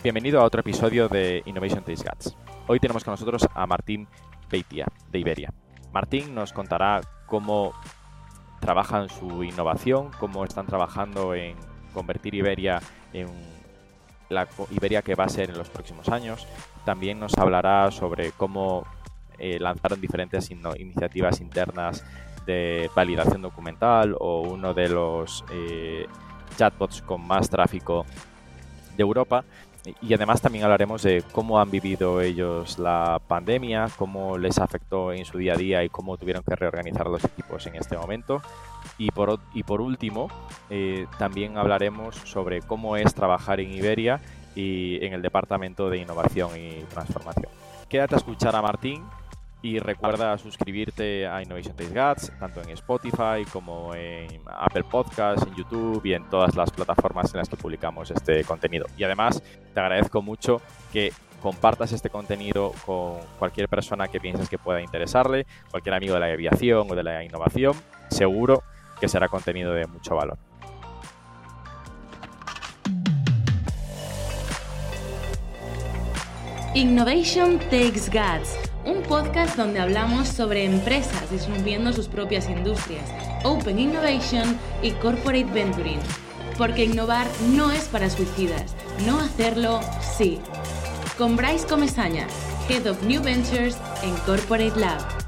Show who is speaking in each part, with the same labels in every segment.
Speaker 1: Bienvenido a otro episodio de Innovation Taste Guts. Hoy tenemos con nosotros a Martín Beitia, de Iberia. Martín nos contará cómo trabajan su innovación, cómo están trabajando en convertir Iberia en la Iberia que va a ser en los próximos años. También nos hablará sobre cómo eh, lanzaron diferentes iniciativas internas de validación documental o uno de los eh, chatbots con más tráfico de Europa y además también hablaremos de cómo han vivido ellos la pandemia, cómo les afectó en su día a día y cómo tuvieron que reorganizar los equipos en este momento. Y por, y por último, eh, también hablaremos sobre cómo es trabajar en Iberia y en el Departamento de Innovación y Transformación. Quédate a escuchar a Martín y recuerda suscribirte a Innovation Taste Guts, tanto en Spotify como en Apple Podcasts, en YouTube y en todas las plataformas en las que publicamos este contenido. Y además, te agradezco mucho que compartas este contenido con cualquier persona que pienses que pueda interesarle, cualquier amigo de la aviación o de la innovación. Seguro que será contenido de mucho valor.
Speaker 2: Innovation Takes Guts un podcast donde hablamos sobre empresas disminuyendo sus propias industrias, Open Innovation y Corporate Venturing. Porque innovar no es para suicidas, no hacerlo sí. Con Bryce Comesaña, Head of New Ventures en Corporate Lab.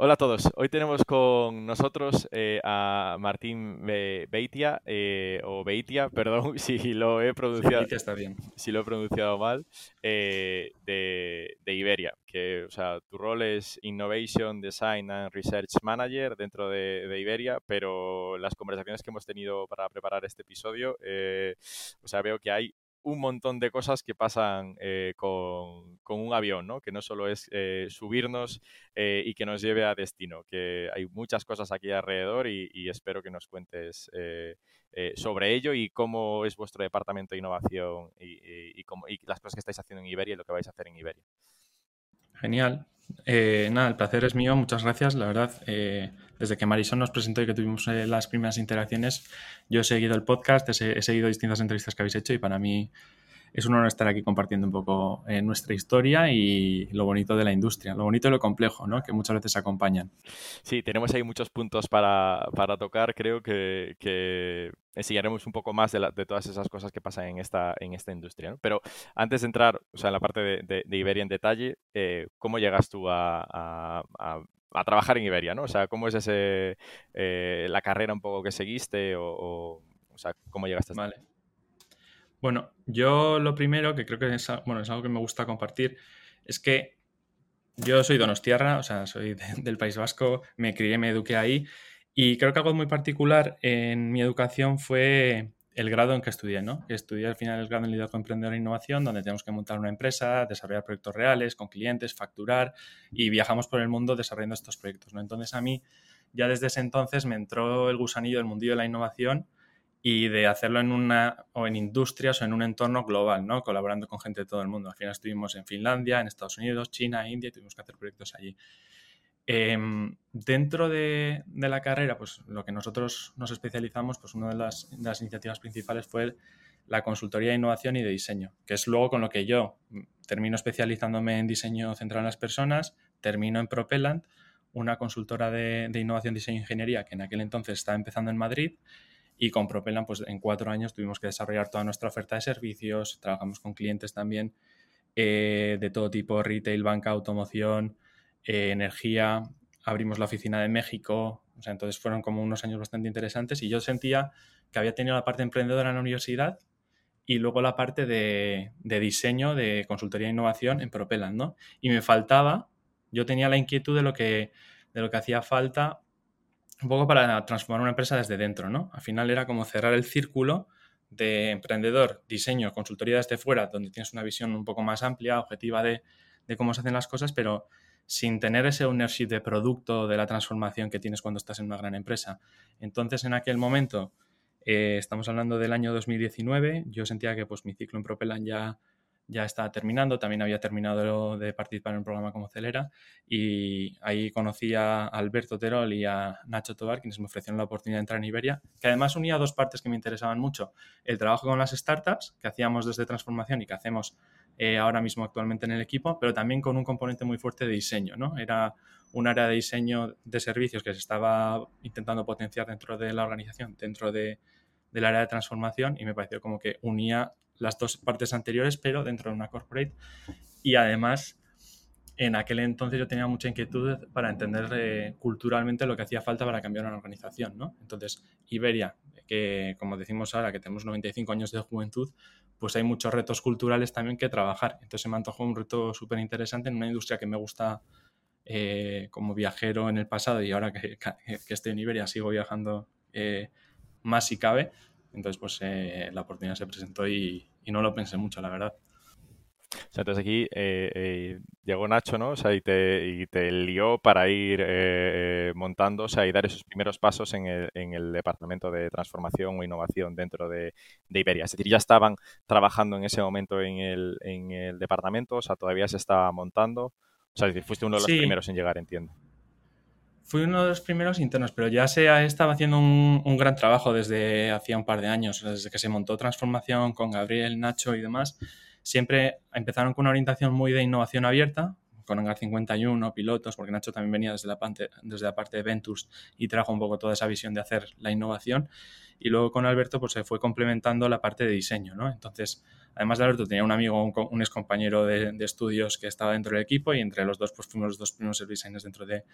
Speaker 1: Hola a todos. Hoy tenemos con nosotros eh, a Martín Beitia, eh, o Beitia, perdón si lo he pronunciado,
Speaker 3: está bien.
Speaker 1: Si lo he pronunciado mal, eh, de, Iberia. Que, o sea, tu rol es Innovation, Design and Research Manager dentro de, Iberia, pero las conversaciones que hemos tenido para preparar este episodio, o sea, veo que hay un montón de cosas que pasan eh, con, un avión, ¿no? Que no solo es eh, subirnos eh, y que nos lleve a destino, que hay muchas cosas aquí alrededor y, espero que nos cuentes sobre ello y cómo es vuestro departamento de innovación y, las cosas que estáis haciendo en Iberia y lo que vais a hacer en Iberia.
Speaker 3: Genial. nada, el placer es mío, muchas gracias. La verdad, desde que Marisol nos presentó y que tuvimos eh, las primeras interacciones, yo he seguido el podcast, he, seguido distintas entrevistas que habéis hecho y para mí es un honor estar aquí compartiendo un poco eh, nuestra historia y lo bonito de la industria, lo bonito y lo complejo, ¿no? que muchas veces acompañan.
Speaker 1: Sí, tenemos ahí muchos puntos para, tocar. Creo que, que, enseñaremos un poco más de, todas esas cosas que pasan en esta, en esta industria. Pero antes de entrar o sea, en la parte de, Iberia en detalle, eh, ¿cómo llegas tú a, a trabajar en Iberia, ¿no? O sea, ¿cómo es ese, eh, la carrera un poco que seguiste o, o, sea, cómo llegaste hasta
Speaker 3: Vale. Bueno, yo lo primero que creo que es, bueno, es algo que me gusta compartir es que yo soy donostiarra, o sea, soy del País Vasco, me crié, me eduqué ahí y creo que algo muy particular en mi educación fue el grado en que estudié, ¿no? Estudié al final el grado en liderazgo emprendedor e innovación, donde tenemos que montar una empresa, desarrollar proyectos reales con clientes, facturar y viajamos por el mundo desarrollando estos proyectos, ¿no? Entonces a mí ya desde ese entonces me entró el gusanillo del mundillo de la innovación y de hacerlo en una o en industrias o en un entorno global, ¿no? Colaborando con gente de todo el mundo. Al final estuvimos en Finlandia, en Estados Unidos, China, India y tuvimos que hacer proyectos allí. Em, dentro de, la carrera, pues lo que nosotros nos especializamos, pues una de las, iniciativas principales fue la consultoría de innovación y de diseño, que es luego con lo que yo termino especializándome en diseño centrado en las personas, termino en Propellant, una consultora de, innovación, diseño e ingeniería que en aquel entonces estaba empezando en Madrid y con Propellant pues en cuatro años tuvimos que desarrollar toda nuestra oferta de servicios, trabajamos con clientes también eh, de todo tipo, retail, banca, automoción, eh, energía, abrimos la oficina de México, o sea, entonces fueron como unos años bastante interesantes y yo sentía que había tenido la parte emprendedora en la universidad y luego la parte de, diseño, de consultoría e innovación en Propellant, ¿no? Y me faltaba, yo tenía la inquietud de lo que, de lo que hacía falta un poco para transformar una empresa desde dentro, ¿no? Al final era como cerrar el círculo de emprendedor, diseño, consultoría desde fuera, donde tienes una visión un poco más amplia, objetiva de, cómo se hacen las cosas, pero sin tener ese ownership de producto, de la transformación que tienes cuando estás en una gran empresa. Entonces, en aquel momento, eh, estamos hablando del año 2019, yo sentía que pues mi ciclo en Propellant ya ya estaba terminando, también había terminado de participar en un programa como Celera y ahí conocí a Alberto Terol y a Nacho Tobar, quienes me ofrecieron la oportunidad de entrar en Iberia, que además unía dos partes que me interesaban mucho, el trabajo con las startups que hacíamos desde transformación y que hacemos eh, ahora mismo actualmente en el equipo, pero también con un componente muy fuerte de diseño, ¿no? Era un área de diseño de servicios que se estaba intentando potenciar dentro de la organización, dentro de, del área de transformación y me pareció como que unía las dos partes anteriores, pero dentro de una corporate. Y además, en aquel entonces yo tenía mucha inquietud para entender eh, culturalmente lo que hacía falta para cambiar una organización, ¿no? Entonces, Iberia, que como decimos ahora, que tenemos 95 años de juventud, pues hay muchos retos culturales también que trabajar. Entonces me antojó un reto súper interesante en una industria que me gusta eh, como viajero en el pasado y ahora que, que, estoy en Iberia sigo viajando eh, más si cabe, entonces, pues eh, la oportunidad se presentó y, no lo pensé mucho, la verdad.
Speaker 1: O sea, entonces aquí eh, eh, llegó Nacho, ¿no? O sea, y te, y te lió para ir montando, o sea, y dar esos primeros pasos en el, en el departamento de transformación o innovación dentro de, Iberia. Es decir, ya estaban trabajando en ese momento en el, en el departamento, o sea, todavía se estaba montando. O sea, es decir, fuiste uno de los primeros en llegar, entiendo
Speaker 3: fui uno de los primeros internos, pero ya se estaba haciendo un, gran trabajo desde hacía un par de años, desde que se montó Transformación con Gabriel, Nacho y demás. Siempre empezaron con una orientación muy de innovación abierta, con Hangar 51, pilotos, porque Nacho también venía desde la, parte, desde la parte de Ventures y trajo un poco toda esa visión de hacer la innovación. Y luego con Alberto pues se fue complementando la parte de diseño, ¿no? Entonces, además de Alberto tenía un amigo, un, un ex compañero de, estudios que estaba dentro del equipo y entre los dos pues fuimos los dos primeros designers dentro de,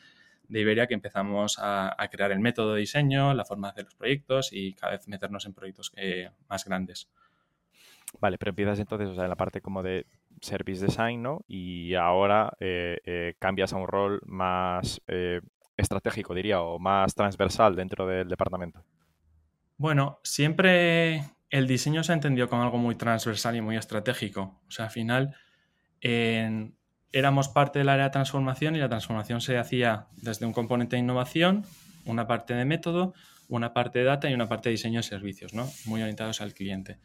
Speaker 3: de Iberia que empezamos a, crear el método de diseño, la forma de hacer los proyectos y cada vez meternos en proyectos eh, más grandes.
Speaker 1: Vale, pero empiezas entonces o sea, en la parte como de service design, ¿no? Y ahora eh, eh, cambias a un rol más estratégico, diría, o más transversal dentro del departamento.
Speaker 3: Bueno, siempre el diseño se ha entendido como algo muy transversal y muy estratégico. O sea, al final, éramos parte del área de transformación y la transformación se hacía desde un componente de innovación, una parte de método, una parte de data y una parte de diseño de servicios, ¿no? muy orientados al cliente.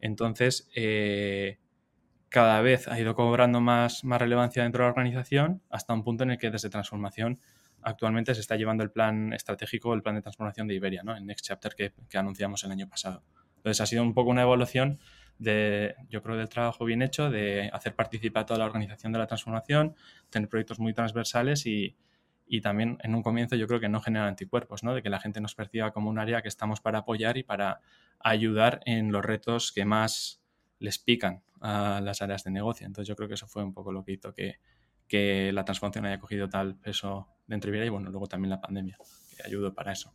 Speaker 3: Entonces, eh, cada vez ha ido cobrando más, más relevancia dentro de la organización hasta un punto en el que desde transformación actualmente se está llevando el plan estratégico, el plan de transformación de Iberia, ¿no? el Next Chapter que, que anunciamos el año pasado. Entonces ha sido un poco una evolución de, yo creo, del trabajo bien hecho, de hacer participar a toda la organización de la transformación, tener proyectos muy transversales y, y también en un comienzo yo creo que no generar anticuerpos, ¿no? de que la gente nos perciba como un área que estamos para apoyar y para ayudar en los retos que más les pican a las áreas de negocio. Entonces yo creo que eso fue un poco lo que hizo que, que la transformación haya cogido tal peso dentro de Iberia y bueno, luego también la pandemia, que ayudó para eso.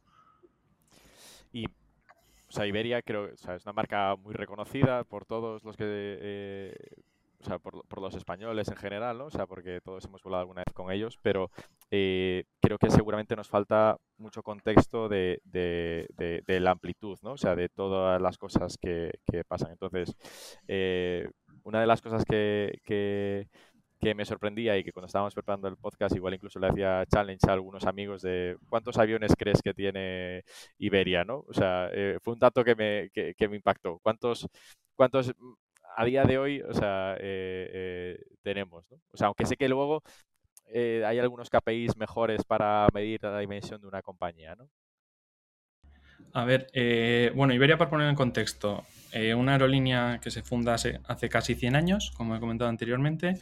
Speaker 1: Y o sea, Iberia creo o es una marca muy reconocida por todos los que, eh, o sea, por, los españoles en general, ¿no? O sea, porque todos hemos volado alguna vez con ellos, pero eh, creo que seguramente nos falta mucho contexto de, la amplitud, ¿no? O sea, de todas las cosas que, pasan. Entonces, eh, una de las cosas que, que me sorprendía y que cuando estábamos preparando el podcast igual incluso le hacía challenge a algunos amigos de cuántos aviones crees que tiene Iberia, ¿no? O sea, eh, fue un dato que me, que, me impactó. ¿Cuántos, cuántos a día de hoy, o sea, eh, eh, tenemos, ¿no? O sea, aunque sé que luego hay algunos KPIs mejores para medir la dimensión de una compañía, ¿no?
Speaker 3: A ver, bueno, Iberia, para poner en contexto, una aerolínea que se funda hace, hace, casi 100 años, como he comentado anteriormente,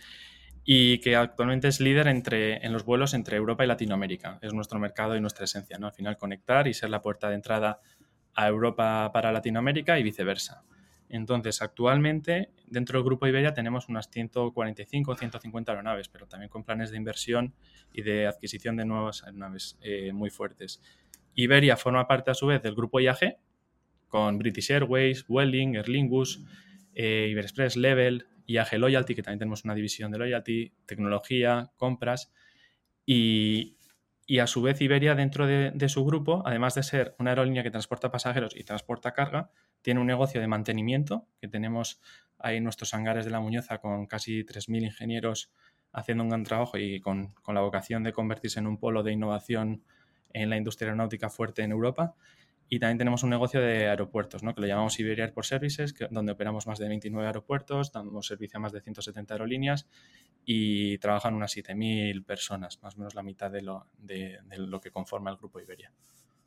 Speaker 3: y que actualmente es líder entre, en los vuelos entre Europa y Latinoamérica. Es nuestro mercado y nuestra esencia, ¿no? Al final conectar y ser la puerta de entrada a Europa para Latinoamérica y viceversa. Entonces, actualmente, dentro del Grupo Iberia tenemos unas 145 o 150 aeronaves, pero también con planes de inversión y de adquisición de nuevas aeronaves eh, muy fuertes. Iberia forma parte, a su vez, del Grupo IAG, con British Airways, Welling, Aer Lingus, eh, Iberexpress, Level, IAG Loyalty, que también tenemos una división de Loyalty, tecnología, compras y, a su vez Iberia dentro de, su grupo, además de ser una aerolínea que transporta pasajeros y transporta carga, tiene un negocio de mantenimiento, que tenemos ahí nuestros hangares de la Muñoza con casi 3.000 ingenieros haciendo un gran trabajo y con, con, la vocación de convertirse en un polo de innovación en la industria aeronáutica fuerte en Europa. Y también tenemos un negocio de aeropuertos, ¿no? que lo llamamos Iberia Airport Services, que, donde operamos más de 29 aeropuertos, damos servicio a más de 170 aerolíneas y trabajan unas 7.000 personas, más o menos la mitad de lo, de, lo que conforma el grupo Iberia.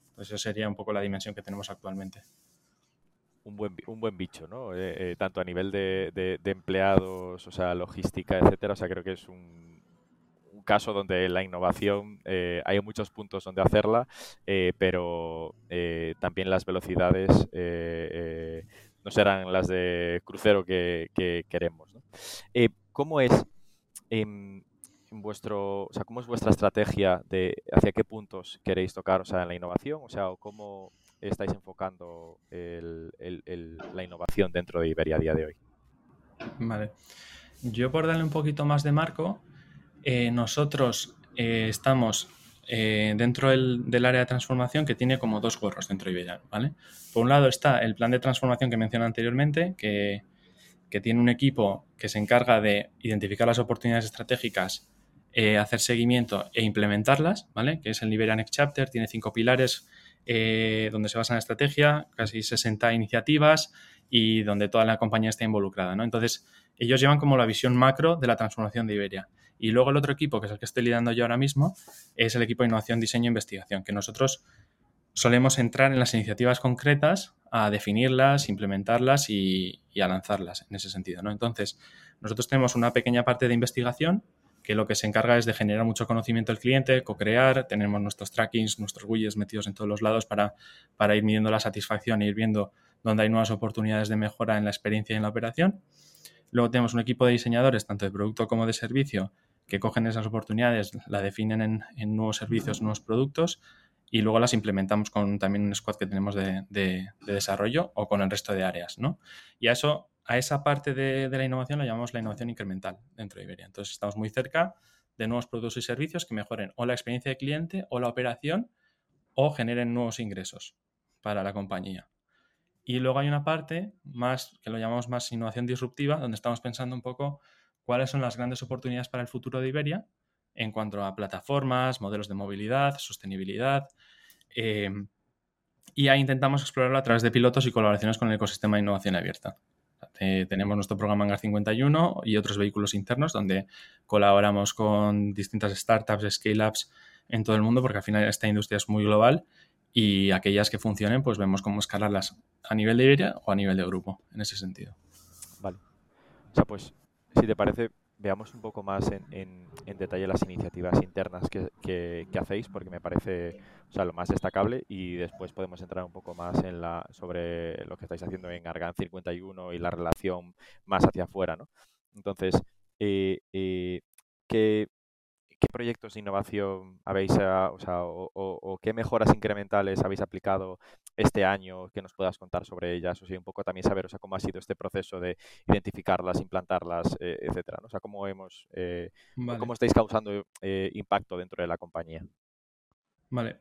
Speaker 3: Entonces, esa sería un poco la dimensión que tenemos actualmente.
Speaker 1: Un buen, un buen bicho, ¿no? Eh, eh, tanto a nivel de, de, empleados, o sea, logística, etcétera. O sea, creo que es un, caso donde la innovación eh, hay muchos puntos donde hacerla, pero también las velocidades no serán las de crucero que, queremos. ¿Cómo es en, vuestro, o sea, cómo es vuestra estrategia de hacia qué puntos queréis tocar, o sea, en la innovación, o sea, cómo estáis enfocando la innovación dentro de Iberia a día de hoy?
Speaker 3: Vale. Yo por darle un poquito más de marco, eh, nosotros eh, estamos eh, dentro del, área de transformación que tiene como dos gorros dentro de Iberia, ¿vale? Por un lado está el plan de transformación que mencioné anteriormente, que, tiene un equipo que se encarga de identificar las oportunidades estratégicas, hacer seguimiento e implementarlas, ¿vale? Que es el Iberia Next Chapter, tiene cinco pilares donde se basa en la estrategia, casi 60 iniciativas y donde toda la compañía está involucrada, ¿no? Entonces, ellos llevan como la visión macro de la transformación de Iberia. Y luego el otro equipo, que es el que estoy liderando yo ahora mismo, es el equipo de innovación, diseño e investigación, que nosotros solemos entrar en las iniciativas concretas a definirlas, implementarlas y, a lanzarlas en ese sentido. ¿no? Entonces, nosotros tenemos una pequeña parte de investigación que lo que se encarga es de generar mucho conocimiento del cliente, co-crear, tenemos nuestros trackings, nuestros widgets metidos en todos los lados para, para ir midiendo la satisfacción e ir viendo dónde hay nuevas oportunidades de mejora en la experiencia y en la operación. Luego tenemos un equipo de diseñadores, tanto de producto como de servicio, que cogen esas oportunidades, la definen en, nuevos servicios, nuevos productos y luego las implementamos con también un squad que tenemos de, desarrollo o con el resto de áreas, ¿no? Y a eso, a esa parte de, la innovación la llamamos la innovación incremental dentro de Iberia. Entonces estamos muy cerca de nuevos productos y servicios que mejoren o la experiencia de cliente o la operación o generen nuevos ingresos para la compañía. Y luego hay una parte más que lo llamamos más innovación disruptiva, donde estamos pensando un poco cuáles son las grandes oportunidades para el futuro de Iberia en cuanto a plataformas, modelos de movilidad, sostenibilidad. Eh, y ahí intentamos explorarlo a través de pilotos y colaboraciones con el ecosistema de innovación abierta. Tenemos nuestro programa Hangar 51 y otros vehículos internos donde colaboramos con distintas startups, scale-ups en todo el mundo porque al final esta industria es muy global y aquellas que funcionen pues vemos cómo escalarlas a nivel de Iberia o a nivel de grupo en ese sentido.
Speaker 1: Vale. O sea, pues si te parece, veamos un poco más en, detalle las iniciativas internas que, hacéis, porque me parece lo más destacable y después podemos entrar un poco más en la sobre lo que estáis haciendo en Argan 51 y la relación más hacia afuera. ¿no? Entonces, eh, eh, ¿qué, ¿qué proyectos de innovación habéis, ah, o, qué mejoras incrementales habéis aplicado este año que nos puedas contar sobre ellas? O sea, un poco también saber, o sea, cómo ha sido este proceso de identificarlas, implantarlas, eh, etcétera. O sea, cómo hemos, eh, cómo estáis causando eh, impacto dentro de la compañía.
Speaker 3: Vale,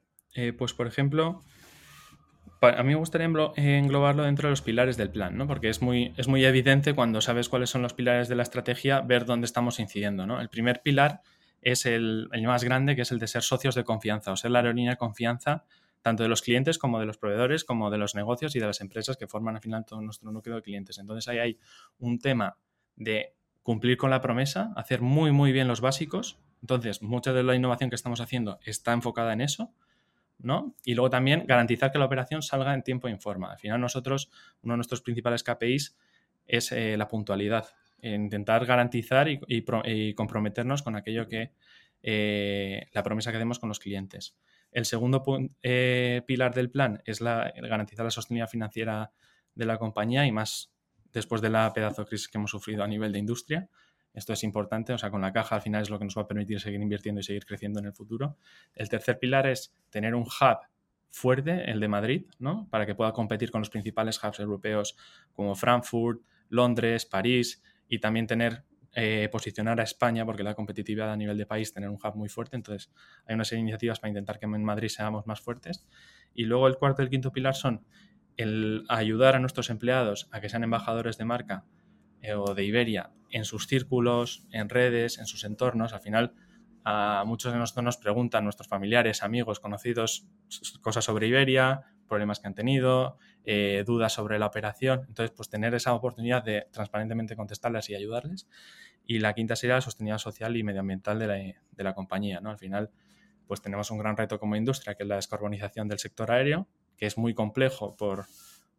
Speaker 3: pues por ejemplo, a mí me gustaría englobarlo dentro de los pilares del plan, ¿no? Porque es muy, es muy evidente cuando sabes cuáles son los pilares de la estrategia, ver dónde estamos incidiendo, ¿no? El primer pilar es el, más grande, que es el de ser socios de confianza o ser la aerolínea de confianza tanto de los clientes como de los proveedores, como de los negocios y de las empresas que forman al final todo nuestro núcleo de clientes. Entonces ahí hay un tema de cumplir con la promesa, hacer muy, muy bien los básicos. Entonces, mucha de la innovación que estamos haciendo está enfocada en eso, ¿no? Y luego también garantizar que la operación salga en tiempo e informa. Al final nosotros, uno de nuestros principales KPIs es eh, la puntualidad intentar garantizar y, comprometernos con aquello que eh, la promesa que demos con los clientes. El segundo eh, pilar del plan es la, garantizar la sostenibilidad financiera de la compañía y más después de la pedazo de crisis que hemos sufrido a nivel de industria. Esto es importante, o sea, con la caja al final es lo que nos va a permitir seguir invirtiendo y seguir creciendo en el futuro. El tercer pilar es tener un hub fuerte, el de Madrid, ¿no? Para que pueda competir con los principales hubs europeos como Frankfurt, Londres, París, y también tener, eh, posicionar a España, porque la competitividad a nivel de país, tener un hub muy fuerte. Entonces, hay una serie de iniciativas para intentar que en Madrid seamos más fuertes. Y luego el cuarto y el quinto pilar son el ayudar a nuestros empleados a que sean embajadores de marca eh, o de Iberia en sus círculos, en redes, en sus entornos. Al final, a muchos de nosotros nos preguntan, nuestros familiares, amigos, conocidos, cosas sobre Iberia, problemas que han tenido, eh, dudas sobre la operación. Entonces, pues tener esa oportunidad de transparentemente contestarlas y ayudarles. Y la quinta sería la sostenibilidad social y medioambiental de la, de la compañía. ¿no? Al final, pues tenemos un gran reto como industria, que es la descarbonización del sector aéreo, que es muy complejo por,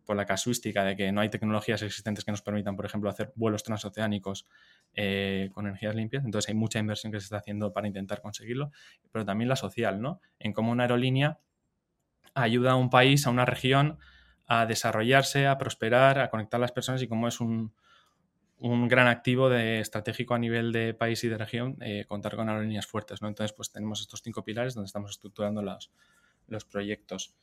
Speaker 3: por la casuística de que no hay tecnologías existentes que nos permitan, por ejemplo, hacer vuelos transoceánicos eh, con energías limpias. Entonces hay mucha inversión que se está haciendo para intentar conseguirlo, pero también la social, ¿no? En cómo una aerolínea ayuda a un país, a una región, a desarrollarse, a prosperar, a conectar a las personas y cómo es un, un gran activo de, estratégico a nivel de país y de región eh, contar con aerolíneas fuertes, ¿no? Entonces, pues tenemos estos cinco pilares donde estamos estructurando los, los proyectos.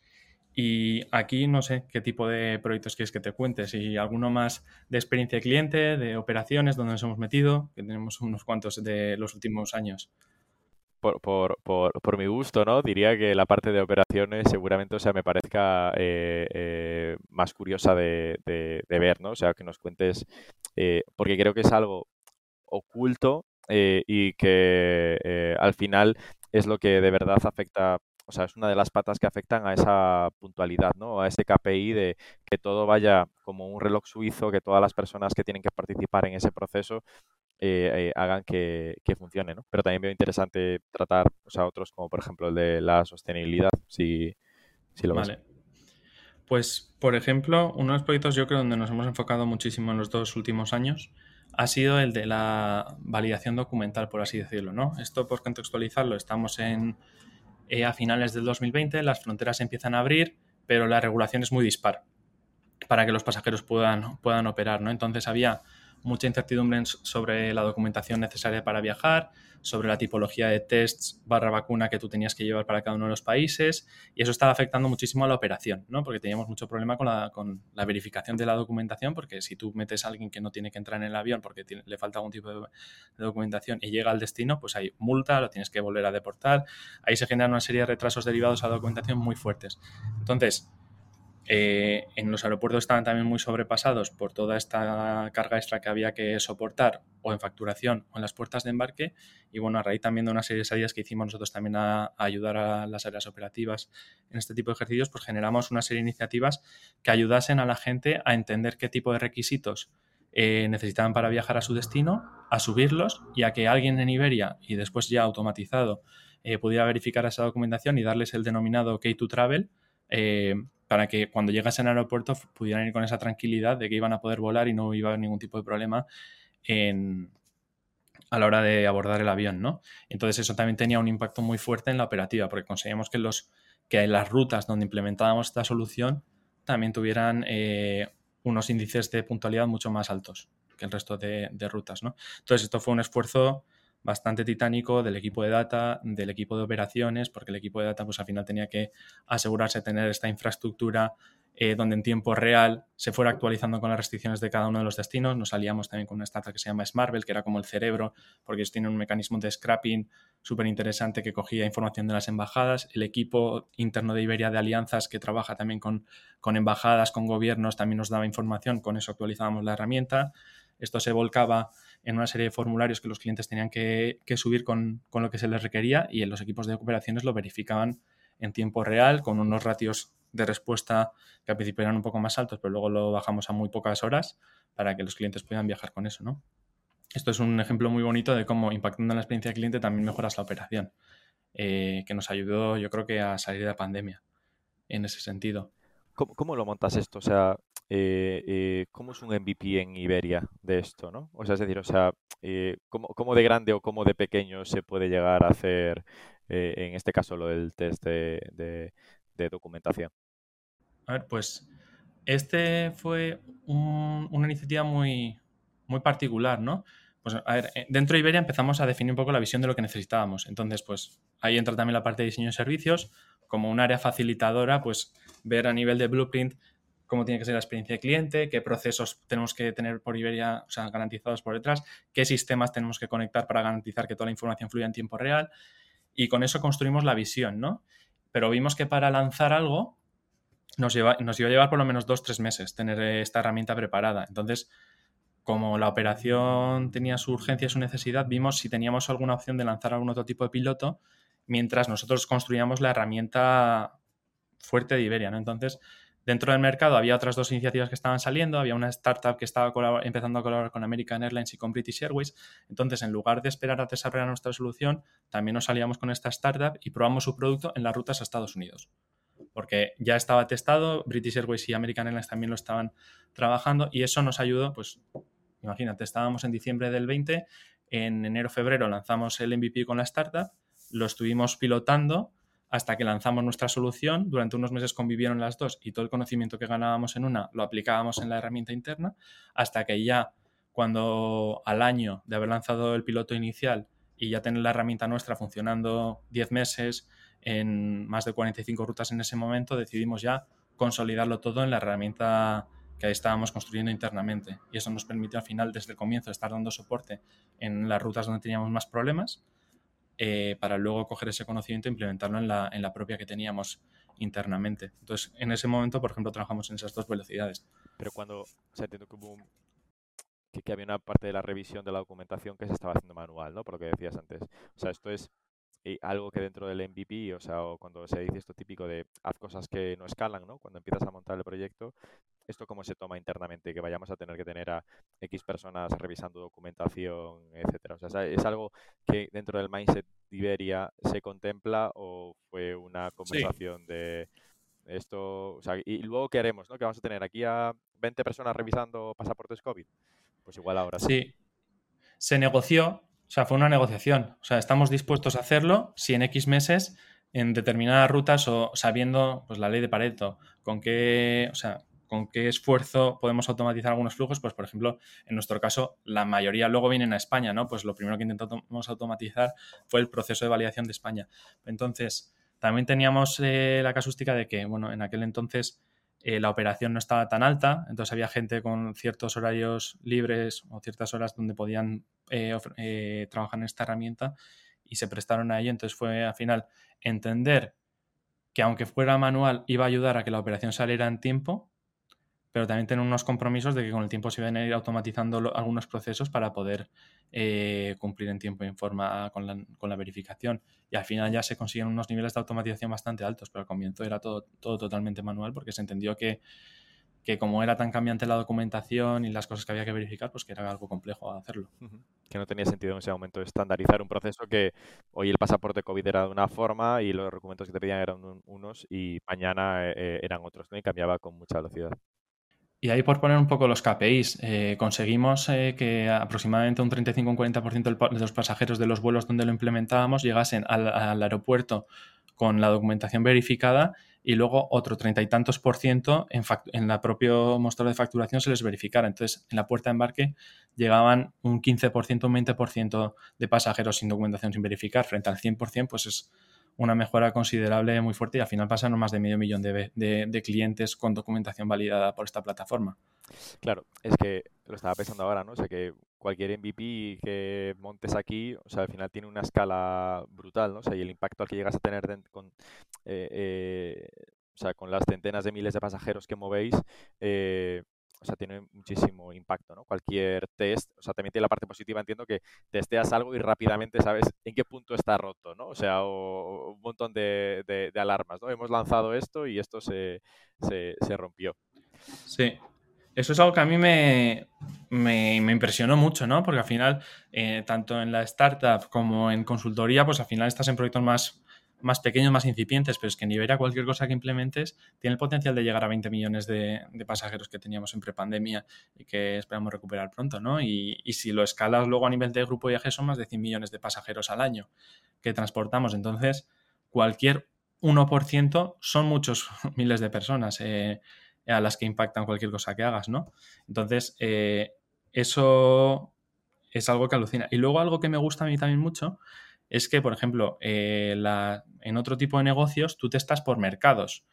Speaker 3: Y aquí no sé qué tipo de proyectos quieres que te cuente, si alguno más de experiencia de cliente, de operaciones, donde nos hemos metido, que tenemos unos cuantos de los últimos años.
Speaker 1: Por, por, por, por, mi gusto, ¿no? Diría que la parte de operaciones seguramente, o sea, me parezca eh, eh, más curiosa de, de, ver, ¿no? O sea, que nos cuentes, eh, porque creo que es algo oculto y que al final es lo que de verdad afecta o sea, es una de las patas que afectan a esa puntualidad, ¿no? A ese KPI de que todo vaya como un reloj suizo, que todas las personas que tienen que participar en ese proceso eh, eh, hagan que, que, funcione, ¿no? Pero también veo interesante tratar, o sea, otros como por ejemplo el de la sostenibilidad, si, si lo vale.
Speaker 3: Pues, por ejemplo, uno de los proyectos yo creo donde nos hemos enfocado muchísimo en los dos últimos años ha sido el de la validación documental, por así decirlo, ¿no? Esto, por contextualizarlo, estamos en eh, a finales del 2020 las fronteras empiezan a abrir, pero la regulación es muy dispar para que los pasajeros puedan, puedan operar. ¿no? Entonces había mucha incertidumbre sobre la documentación necesaria para viajar, sobre la tipología de tests barra vacuna que tú tenías que llevar para cada uno de los países y eso estaba afectando muchísimo a la operación, ¿no? Porque teníamos mucho problema con la, con la verificación de la documentación porque si tú metes a alguien que no tiene que entrar en el avión porque le falta algún tipo de, de, documentación y llega al destino, pues hay multa, lo tienes que volver a deportar, ahí se generan una serie de retrasos derivados a la documentación muy fuertes. Entonces, eh, en los aeropuertos estaban también muy sobrepasados por toda esta carga extra que había que soportar o en facturación o en las puertas de embarque. Y bueno, a raíz también de una serie de salidas que hicimos nosotros también a, ayudar a las áreas operativas en este tipo de ejercicios, pues generamos una serie de iniciativas que ayudasen a la gente a entender qué tipo de requisitos eh, necesitaban para viajar a su destino, a subirlos y a que alguien en Iberia y después ya automatizado eh, pudiera verificar esa documentación y darles el denominado K2Travel. Eh, para que cuando llegasen al aeropuerto pudieran ir con esa tranquilidad de que iban a poder volar y no iba a haber ningún tipo de problema en, a la hora de abordar el avión, ¿no? Entonces eso también tenía un impacto muy fuerte en la operativa, porque conseguíamos que, los, que las rutas donde implementábamos esta solución también tuvieran eh, unos índices de puntualidad mucho más altos que el resto de, de rutas, ¿no? Entonces esto fue un esfuerzo bastante titánico del equipo de data, del equipo de operaciones, porque el equipo de data pues al final tenía que asegurarse de tener esta infraestructura eh, donde en tiempo real se fuera actualizando con las restricciones de cada uno de los destinos. Nos salíamos también con una startup que se llama Smartbell, que era como el cerebro, porque ellos tienen un mecanismo de scrapping súper interesante que cogía información de las embajadas. El equipo interno de Iberia de alianzas que trabaja también con, con embajadas, con gobiernos, también nos daba información, con eso actualizábamos la herramienta. Esto se volcaba en una serie de formularios que los clientes tenían que, que subir con, con, lo que se les requería y en los equipos de operaciones lo verificaban en tiempo real con unos ratios de respuesta que al principio eran un poco más altos, pero luego lo bajamos a muy pocas horas para que los clientes puedan viajar con eso, ¿no? Esto es un ejemplo muy bonito de cómo impactando en la experiencia del cliente también mejoras la operación, eh, que nos ayudó yo creo que a salir de la pandemia en ese sentido.
Speaker 1: ¿Cómo, cómo lo montas esto? O sea, eh, eh, ¿cómo es un MVP en Iberia de esto, no? O sea, es decir, o sea, eh, ¿cómo, ¿cómo, de grande o cómo de pequeño se puede llegar a hacer, en este caso, lo del test de, documentación?
Speaker 3: A ver, pues este fue un, una iniciativa muy, muy particular, ¿no? Pues a ver, dentro de Iberia empezamos a definir un poco la visión de lo que necesitábamos. Entonces, pues ahí entra también la parte de diseño de servicios, como un área facilitadora, pues ver a nivel de blueprint cómo tiene que ser la experiencia de cliente, qué procesos tenemos que tener por Iberia, o sea, garantizados por detrás, qué sistemas tenemos que conectar para garantizar que toda la información fluya en tiempo real. Y con eso construimos la visión, ¿no? Pero vimos que para lanzar algo nos, lleva, nos iba a llevar por lo menos dos, tres meses tener esta herramienta preparada. Entonces, como la operación tenía su urgencia su necesidad, vimos si teníamos alguna opción de lanzar algún otro tipo de piloto mientras nosotros construíamos la herramienta fuerte de Iberia, ¿no? Entonces, dentro del mercado había otras dos iniciativas que estaban saliendo, había una startup que estaba empezando a colaborar con American Airlines y con British Airways. Entonces, en lugar de esperar a desarrollar nuestra solución, también nos salíamos con esta startup y probamos su producto en las rutas a Estados Unidos. Porque ya estaba testado, British Airways y American Airlines también lo estaban trabajando y eso nos ayudó, pues imagínate, estábamos en diciembre del 20, en enero-febrero lanzamos el MVP con la startup, lo estuvimos pilotando hasta que lanzamos nuestra solución. Durante unos meses convivieron las dos y todo el conocimiento que ganábamos en una lo aplicábamos en la herramienta interna, hasta que ya cuando al año de haber lanzado el piloto inicial y ya tener la herramienta nuestra funcionando 10 meses en más de 45 rutas en ese momento, decidimos ya consolidarlo todo en la herramienta que estábamos construyendo internamente. Y eso nos permitió al final, desde el comienzo, estar dando soporte en las rutas donde teníamos más problemas eh, para luego coger ese conocimiento e implementarlo en la, en la propia que teníamos internamente. Entonces, en ese momento, por ejemplo, trabajamos en esas dos velocidades.
Speaker 1: Pero cuando, o sea, entiendo que hubo que, había una parte de la revisión de la documentación que se estaba haciendo manual, ¿no? Por lo que decías antes. O sea, esto es eh, algo que dentro del MVP, o sea, o cuando se dice esto típico de haz cosas que no escalan, ¿no? Cuando empiezas a montar el proyecto, ¿esto cómo se toma internamente? Que vayamos a tener que tener a X personas revisando documentación, etcétera. O sea, ¿es algo que dentro del mindset de Iberia se contempla o fue una conversación de esto? O sea, y luego qué haremos, ¿no? Que vamos a tener aquí a 20 personas revisando pasaportes COVID. Pues igual ahora
Speaker 3: sí. Sí. Se negoció, o sea, fue una negociación. O sea, estamos dispuestos a hacerlo si en X meses en determinadas rutas o sabiendo pues, la ley de Pareto, con qué, o sea, con qué esfuerzo podemos automatizar algunos flujos, pues por ejemplo, en nuestro caso, la mayoría luego vienen a España, ¿no? Pues lo primero que intentamos automatizar fue el proceso de validación de España. Entonces, también teníamos eh, la casuística de que, bueno, en aquel entonces eh, la operación no estaba tan alta, entonces había gente con ciertos horarios libres o ciertas horas donde podían eh, trabajar en esta herramienta y se prestaron a ello. Entonces fue al final entender que aunque fuera manual iba a ayudar a que la operación saliera en tiempo pero también tener unos compromisos de que con el tiempo se van a ir automatizando algunos procesos para poder eh, cumplir en tiempo y en forma con la, verificación. Y al final ya se consiguen unos niveles de automatización bastante altos, pero al comienzo era todo, totalmente manual porque se entendió que, como era tan cambiante la documentación y las cosas que había que verificar, pues que era algo complejo hacerlo.
Speaker 1: Que no tenía sentido en ese momento estandarizar un proceso que hoy el pasaporte COVID era de una forma y los documentos que te pedían eran unos y mañana eh, eran otros, ¿no? Y cambiaba con mucha velocidad.
Speaker 3: Y ahí por poner un poco los KPIs, eh, conseguimos eh, que aproximadamente un 35 un 40% de los pasajeros de los vuelos donde lo implementábamos llegasen al, aeropuerto con la documentación verificada y luego otro treinta y tantos por ciento en, en la propio mostrador de facturación se les verificara. Entonces, en la puerta de embarque llegaban un 15%, un 20% de pasajeros sin documentación sin verificar, frente al 100%, pues es una mejora considerable muy fuerte y al final pasaron más de medio millón de, clientes con documentación validada por esta plataforma.
Speaker 1: Claro, es que lo estaba pensando ahora, ¿no? O sea, que cualquier MVP que montes aquí, o sea, al final tiene una escala brutal, ¿no? O sea, y el impacto al que llegas a tener con, eh, eh, o sea, con las centenas de miles de pasajeros que movéis, eh, o sea, tiene muchísimo impacto, ¿no? Cualquier test, o sea, también tiene la parte positiva, entiendo que testeas algo y rápidamente sabes en qué punto está roto, ¿no? O sea, un montón de, alarmas, ¿no? Hemos lanzado esto y esto se, rompió.
Speaker 3: Sí, eso es algo que a mí me, me, impresionó mucho, ¿no? Porque al final, eh, tanto en la startup como en consultoría, pues al final estás en proyectos más más pequeños, más incipientes, pero es que en Iberia cualquier cosa que implementes tiene el potencial de llegar a 20 millones de, pasajeros que teníamos en prepandemia y que esperamos recuperar pronto, ¿no? Y, si lo escalas luego a nivel de grupo viaje son más de 100 millones de pasajeros al año que transportamos. Entonces, cualquier 1% son muchos miles de personas eh, a las que impactan cualquier cosa que hagas, ¿no? Entonces, eh, eso es algo que alucina. Y luego algo que me gusta a mí también mucho es que, por ejemplo, eh, en otro tipo de negocios tú te estás por mercados.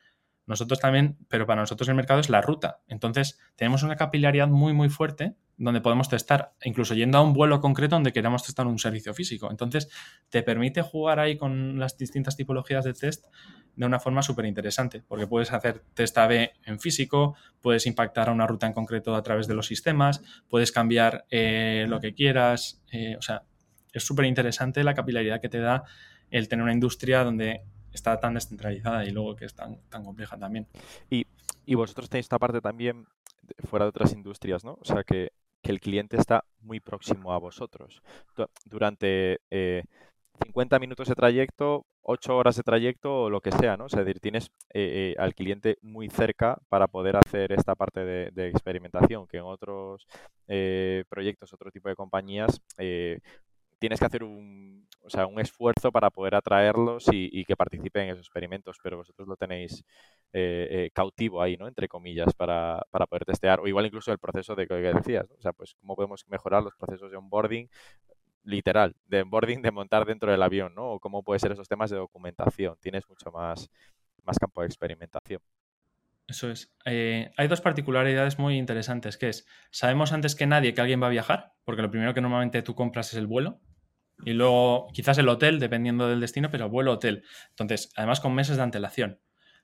Speaker 3: Nosotros también, pero para nosotros el mercado es la ruta. Entonces, tenemos una capilaridad muy, muy fuerte donde podemos testar, incluso yendo a un vuelo concreto donde queramos testar un servicio físico. Entonces, te permite jugar ahí con las distintas tipologías de test de una forma súper interesante, porque puedes hacer test A-B en físico, puedes impactar a una ruta en concreto a través de los sistemas, puedes cambiar eh, lo que quieras, eh, o sea, es súper interesante la capilaridad que te da el tener una industria donde está tan descentralizada y luego que es tan, tan compleja también.
Speaker 1: Y, y vosotros tenéis esta parte también fuera de otras industrias, ¿no? O sea, que, que el cliente está muy próximo a vosotros. Durante 50 eh, minutos de trayecto, 8 horas de trayecto o lo que sea, ¿no? es decir, tienes eh, eh, al cliente muy cerca para poder hacer esta parte de, experimentación, que en otros proyectos, otro tipo de compañías, tienes que hacer un, esfuerzo para poder atraerlos y, que participen en esos experimentos, pero vosotros lo tenéis eh, eh, cautivo ahí, ¿no? Entre comillas, para, poder testear, o igual incluso el proceso de que decías, o sea, pues cómo podemos mejorar los procesos de onboarding literal, de onboarding, de montar dentro del avión, ¿no? O cómo puede ser esos temas de documentación. Tienes mucho más, más campo de experimentación.
Speaker 3: Eso es. Eh, hay dos particularidades muy interesantes, que es, sabemos antes que nadie que alguien va a viajar, porque lo primero que normalmente tú compras es el vuelo, y luego quizás el hotel, dependiendo del destino, pero vuelo hotel. Entonces, además con meses de antelación.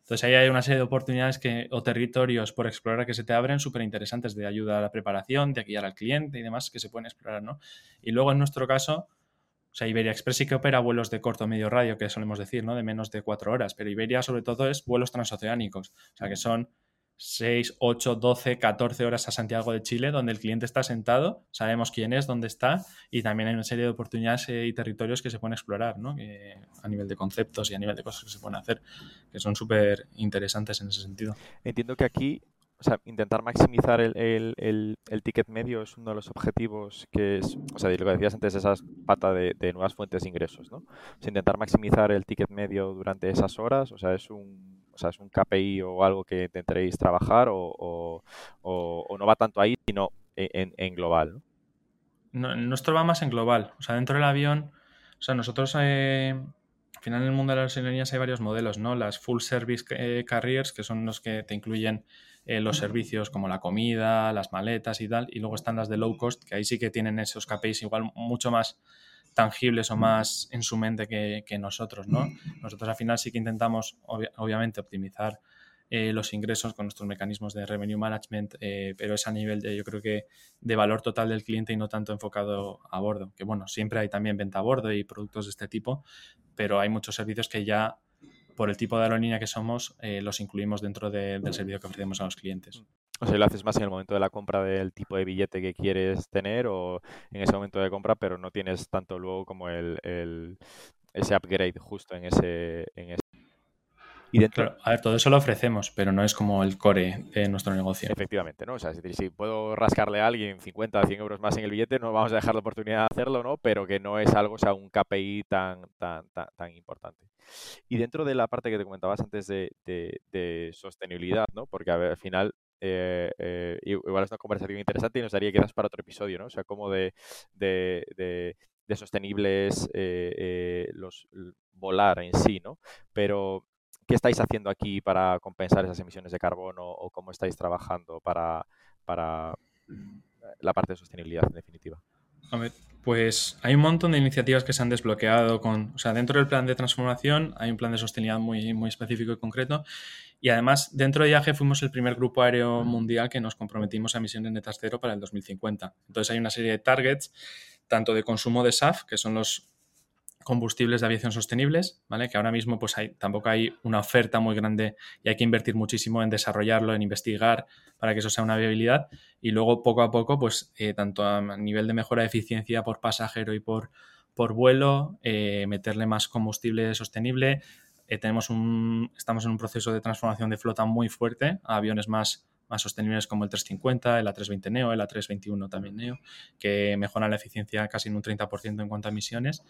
Speaker 3: Entonces ahí hay una serie de oportunidades que, o territorios por explorar que se te abren súper interesantes de ayuda a la preparación, de guiar al cliente y demás que se pueden explorar, ¿no? Y luego en nuestro caso, o sea, Iberia Express sí que opera vuelos de corto o medio radio, que solemos decir, ¿no? De menos de cuatro horas, pero Iberia sobre todo es vuelos transoceánicos, o sea, que son 6, 8, 12, 14 horas a Santiago de Chile, donde el cliente está sentado, sabemos quién es, dónde está, y también hay una serie de oportunidades eh, y territorios que se pueden explorar, ¿no? a nivel de conceptos y a nivel de cosas que se pueden hacer, que son súper interesantes en ese sentido.
Speaker 1: Entiendo que aquí o sea, intentar maximizar el, ticket medio es uno de los objetivos que es, o sea, lo que decías antes, esa pata de, nuevas fuentes de ingresos, ¿no? Intentar maximizar el ticket medio durante esas horas, o sea, es un, o sea, es un KPI o algo que intentaréis trabajar o, no va tanto ahí, sino en, global,
Speaker 3: ¿no? Nuestro va más en global, o sea, dentro del avión, o sea, nosotros... Eh, al final en el mundo de las aerolíneas hay varios modelos, ¿no? Las full service eh, carriers, que son los que te incluyen eh, los servicios como la comida, las maletas y tal, y luego están las de low cost, que ahí sí que tienen esos KPIs igual mucho más tangibles o más en su mente que, nosotros, ¿no? Nosotros al final sí que intentamos, obviamente, optimizar eh, los ingresos con nuestros mecanismos de revenue management, eh, pero es a nivel de, yo creo que, de valor total del cliente y no tanto enfocado a bordo. Que bueno, siempre hay también venta a bordo y productos de este tipo, pero hay muchos servicios que ya por el tipo de aerolínea que somos, eh, los incluimos dentro del servicio que ofrecemos a los clientes.
Speaker 1: O sea, lo haces más en el momento de la compra del tipo de billete que quieres tener o en ese momento de compra, pero no tienes tanto luego como el, ese upgrade justo en ese, en ese
Speaker 3: y dentro... a ver, todo eso lo ofrecemos, pero no es como el core de nuestro negocio.
Speaker 1: Efectivamente, ¿no? O sea, si, puedo rascarle a alguien 50 100 euros más en el billete, no vamos a dejar la oportunidad de hacerlo, ¿no? Pero que no es algo, o sea, un KPI tan, tan, tan, importante. Y dentro de la parte que te comentabas antes de, sostenibilidad, ¿no? Porque al final eh, eh, igual es una conversación interesante y nos daría quizás para otro episodio, ¿no? O sea, como de, de, sostenibles eh, los volar en sí, ¿no? Pero ¿Qué estáis haciendo aquí para compensar esas emisiones de carbono o cómo estáis trabajando para, para la parte de sostenibilidad en definitiva?
Speaker 3: A ver, pues hay un montón de iniciativas que se han desbloqueado con, o sea, dentro del plan de transformación hay un plan de sostenibilidad muy, muy específico y concreto y además dentro de IAGE fuimos el primer grupo aéreo mundial que nos comprometimos a emisiones netas cero para el 2050. Entonces hay una serie de targets, tanto de consumo de SAF, que son los combustibles de aviación sostenibles, ¿vale? Que ahora mismo pues hay, tampoco hay una oferta muy grande y hay que invertir muchísimo en desarrollarlo, en investigar para que eso sea una viabilidad y luego poco a poco pues eh, tanto a nivel de mejora de eficiencia por pasajero y por, por vuelo, eh, meterle más combustible sostenible. Eh, tenemos un, estamos en un proceso de transformación de flota muy fuerte a aviones más más sostenibles como el 350, el A320 Neo, el A321 también Neo, que mejoran la eficiencia casi en un 30% en cuanto a emisiones.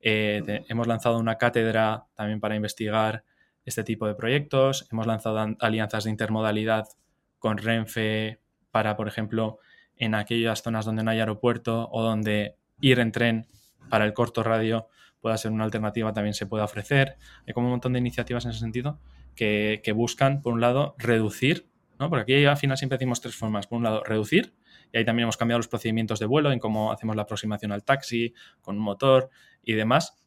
Speaker 3: Eh, hemos lanzado una cátedra también para investigar este tipo de proyectos. Hemos lanzado alianzas de intermodalidad con Renfe para, por ejemplo, en aquellas zonas donde no hay aeropuerto o donde ir en tren para el corto radio pueda ser una alternativa, también se puede ofrecer. Hay como un montón de iniciativas en ese sentido que, buscan, por un lado, reducir, ¿no? porque aquí al final siempre decimos tres formas. Por un lado, reducir, y ahí también hemos cambiado los procedimientos de vuelo en cómo hacemos la aproximación al taxi, con un motor y demás.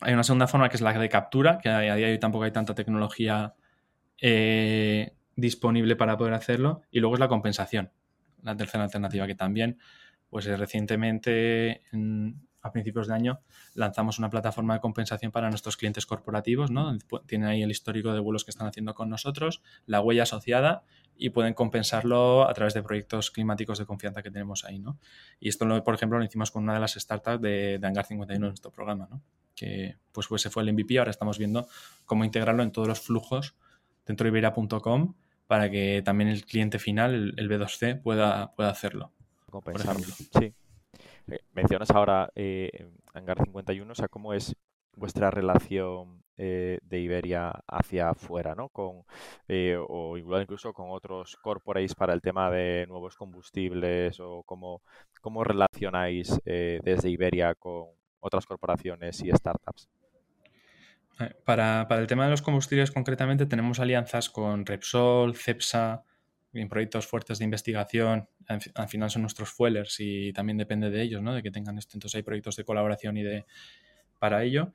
Speaker 3: Hay una segunda forma que es la de captura, que a día de hoy tampoco hay tanta tecnología eh, disponible para poder hacerlo. Y luego es la compensación, la tercera alternativa que también, pues recientemente a principios de año lanzamos una plataforma de compensación para nuestros clientes corporativos, ¿no? Tienen ahí el histórico de vuelos que están haciendo con nosotros, la huella asociada y pueden compensarlo a través de proyectos climáticos de confianza que tenemos ahí, ¿no? Y esto, por ejemplo, lo hicimos con una de las startups de, de Hangar 51 en nuestro programa, ¿no? Que pues, pues se fue el MVP, ahora estamos viendo cómo integrarlo en todos los flujos dentro de Iberia.com para que también el cliente final, el, B2C, pueda, pueda hacerlo.
Speaker 1: Compensarlo. Sí. Eh, mencionas ahora eh, Hangar 51, o sea, ¿cómo es vuestra relación eh, de Iberia hacia afuera, ¿no? Con, eh, o incluso con otros corporates para el tema de nuevos combustibles o cómo, cómo relacionáis eh, desde Iberia con otras corporaciones y startups.
Speaker 3: Para, para, el tema de los combustibles concretamente tenemos alianzas con Repsol, Cepsa, en proyectos fuertes de investigación. Al final son nuestros fuelers y también depende de ellos, ¿no? De que tengan esto. Entonces hay proyectos de colaboración y de, para ello.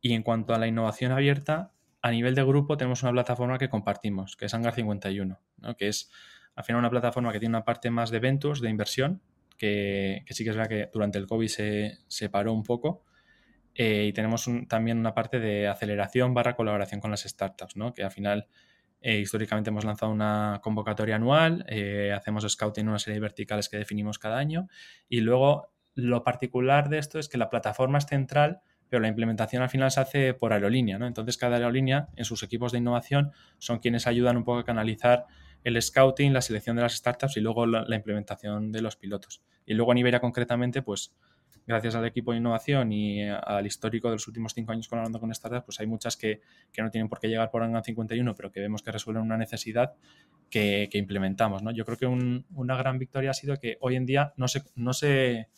Speaker 3: Y en cuanto a la innovación abierta, a nivel de grupo tenemos una plataforma que compartimos, que es Hangar 51, que es al final una plataforma que tiene una parte más de eventos, de inversión, que, sí que es verdad que durante el COVID se, se paró un poco. Eh, y tenemos también una parte de aceleración barra colaboración con las startups, ¿no? que al final eh, históricamente hemos lanzado una convocatoria anual, eh, hacemos scouting en una serie de verticales que definimos cada año y luego lo particular de esto es que la plataforma es central pero la implementación al final se hace por aerolínea, ¿no? Entonces cada aerolínea en sus equipos de innovación son quienes ayudan un poco a canalizar el scouting, la selección de las startups y luego la, implementación de los pilotos. Y luego en Iberia concretamente, pues gracias al equipo de innovación y al histórico de los últimos cinco años colaborando con startups, pues hay muchas que, no tienen por qué llegar por ANGAN 51, pero que vemos que resuelven una necesidad que, implementamos. ¿no? Yo creo que una gran victoria ha sido que hoy en día no se, no se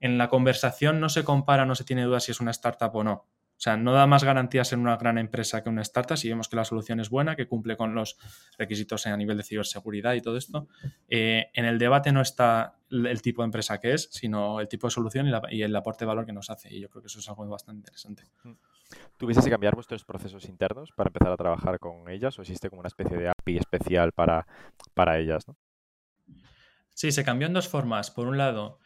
Speaker 3: en la conversación no se compara, no se tiene duda si es una startup o no. O sea, no da más garantías en una gran empresa que una startup si vemos que la solución es buena, que cumple con los requisitos a nivel de ciberseguridad y todo esto. Eh, en el debate no está el tipo de empresa que es, sino el tipo de solución y, el aporte de valor que nos hace. Y yo creo que eso es algo bastante interesante.
Speaker 1: ¿Tuvieses que cambiar vuestros procesos internos para empezar a trabajar con ellas o existe como una especie de API especial para, para ellas? ¿no?
Speaker 3: Sí, se cambió en dos formas. Por un lado,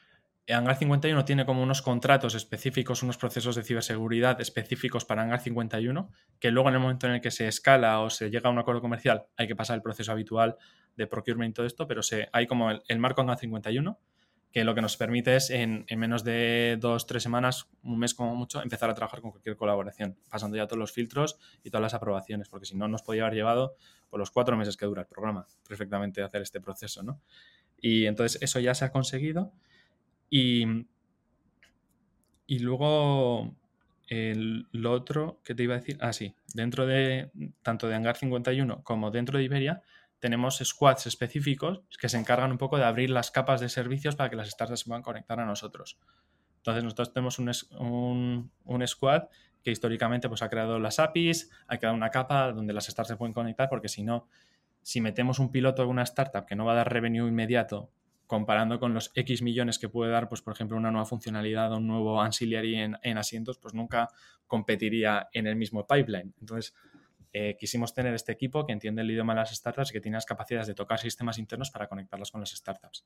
Speaker 3: Hangar 51 tiene como unos contratos específicos, unos procesos de ciberseguridad específicos para Hangar 51, que luego en el momento en el que se escala o se llega a un acuerdo comercial hay que pasar el proceso habitual de procurement y todo esto, pero se, hay como el, marco Hangar 51, que lo que nos permite es en, menos de dos, tres semanas, un mes como mucho, empezar a trabajar con cualquier colaboración, pasando ya todos los filtros y todas las aprobaciones, porque si no nos podía haber llevado por los cuatro meses que dura el programa perfectamente hacer este proceso, ¿no? Y entonces eso ya se ha conseguido. Y, y luego el, lo otro que te iba a decir, ah, sí, dentro de tanto de Hangar 51 como dentro de Iberia, tenemos squads específicos que se encargan un poco de abrir las capas de servicios para que las startups se puedan conectar a nosotros. Entonces nosotros tenemos un, un, squad que históricamente pues, ha creado las APIs, ha creado una capa donde las startups se pueden conectar, porque si no, si metemos un piloto en una startup que no va a dar revenue inmediato comparando con los X millones que puede dar, pues por ejemplo, una nueva funcionalidad o un nuevo ancillary en, asientos, pues nunca competiría en el mismo pipeline. Entonces, eh, quisimos tener este equipo que entiende el idioma de las startups y que tiene las capacidades de tocar sistemas internos para conectarlas con las startups.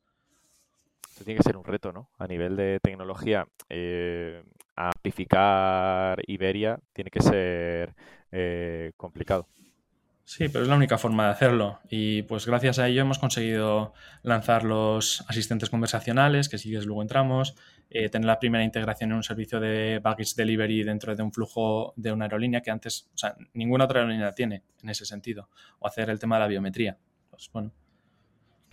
Speaker 1: Esto tiene que ser un reto, ¿no? A nivel de tecnología, eh, amplificar Iberia tiene que ser eh, complicado.
Speaker 3: Sí, pero es la única forma de hacerlo. Y pues gracias a ello hemos conseguido lanzar los asistentes conversacionales, que sigues luego entramos, eh, tener la primera integración en un servicio de baggage delivery dentro de un flujo de una aerolínea que antes, o sea, ninguna otra aerolínea tiene en ese sentido. O hacer el tema de la biometría. Pues.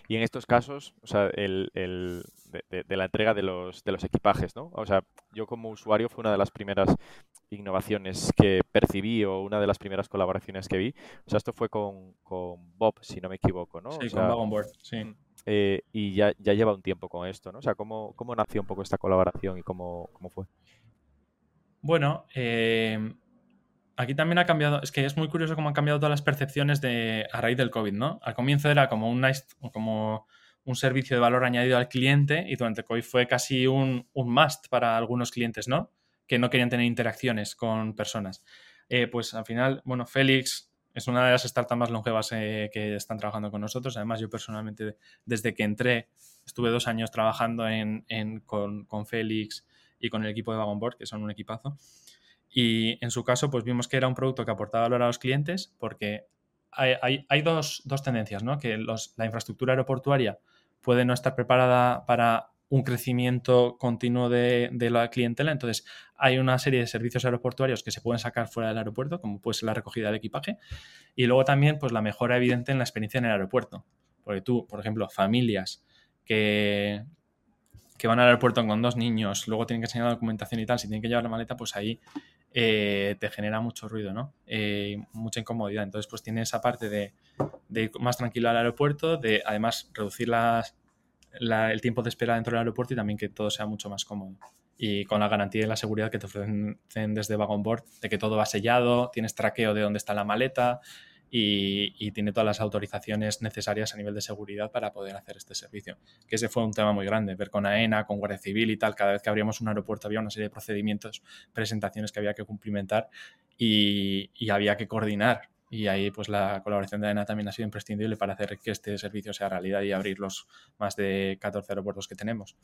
Speaker 1: Y en estos casos, o sea, el, el de, de, la entrega de los, de los equipajes, ¿no? O sea, yo como usuario fue una de las primeras innovaciones que percibí o una de las primeras colaboraciones que vi. O sea, esto fue con, Bob, si no me equivoco, ¿no?
Speaker 3: Sí, con Bob Board, sí. Mm,
Speaker 1: eh, y ya, ya lleva un tiempo con esto, ¿no? O sea, ¿cómo, cómo nació un poco esta colaboración y cómo, cómo fue?
Speaker 3: Bueno, eh, aquí también ha cambiado, es que es muy curioso cómo han cambiado todas las percepciones de, a raíz del COVID, ¿no? Al comienzo era como un, nice, como un servicio de valor añadido al cliente y durante el COVID fue casi un, un must para algunos clientes, ¿no? Que no querían tener interacciones con personas. Eh, pues al final, bueno, Félix es una de las startups más longevas eh, que están trabajando con nosotros. Además, yo personalmente, desde que entré, estuve dos años trabajando en, con, Félix y con el equipo de Wagon Board, que son un equipazo. Y en su caso, pues vimos que era un producto que aportaba valor a los clientes porque hay, hay, dos, dos, tendencias, ¿no? Que los, la infraestructura aeroportuaria puede no estar preparada para un crecimiento continuo de, la clientela. Entonces, hay una serie de servicios aeroportuarios que se pueden sacar fuera del aeropuerto, como puede ser la recogida del equipaje. Y luego también, pues la mejora evidente en la experiencia en el aeropuerto. Porque tú, por ejemplo, familias que, que van al aeropuerto con dos niños, luego tienen que enseñar la documentación y tal, si tienen que llevar la maleta, pues ahí eh, te genera mucho ruido, ¿no? Eh, mucha incomodidad. Entonces, pues tiene esa parte de, de, ir más tranquilo al aeropuerto, de además reducir las, el tiempo de espera dentro del aeropuerto y también que todo sea mucho más cómodo. Y con la garantía y la seguridad que te ofrecen desde Wagon Board, de que todo va sellado, tienes traqueo de dónde está la maleta, y, tiene todas las autorizaciones necesarias a nivel de seguridad para poder hacer este servicio. Que ese fue un tema muy grande, ver con AENA, con Guardia Civil y tal, cada vez que abríamos un aeropuerto había una serie de procedimientos, presentaciones que había que cumplimentar y, había que coordinar. Y ahí pues la colaboración de AENA también ha sido imprescindible para hacer que este servicio sea realidad y abrir los más de 14 aeropuertos que tenemos.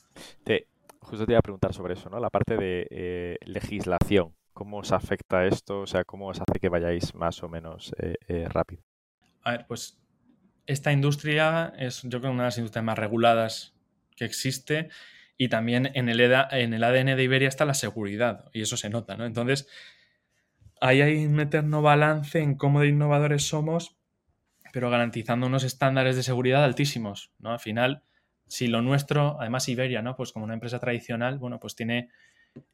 Speaker 1: Te, justo te iba a preguntar sobre eso, ¿no? La parte de eh, legislación ¿Cómo os afecta esto? O sea, ¿cómo os hace que vayáis más o menos eh, eh, rápido?
Speaker 3: A ver, pues esta industria es yo creo una de las industrias más reguladas que existe y también en el, en el ADN de Iberia está la seguridad y eso se nota, ¿no? Entonces, ahí hay un eterno balance en cómo de innovadores somos, pero garantizando unos estándares de seguridad altísimos, ¿no? Al final, si lo nuestro, además Iberia, ¿no? Pues como una empresa tradicional, bueno, pues tiene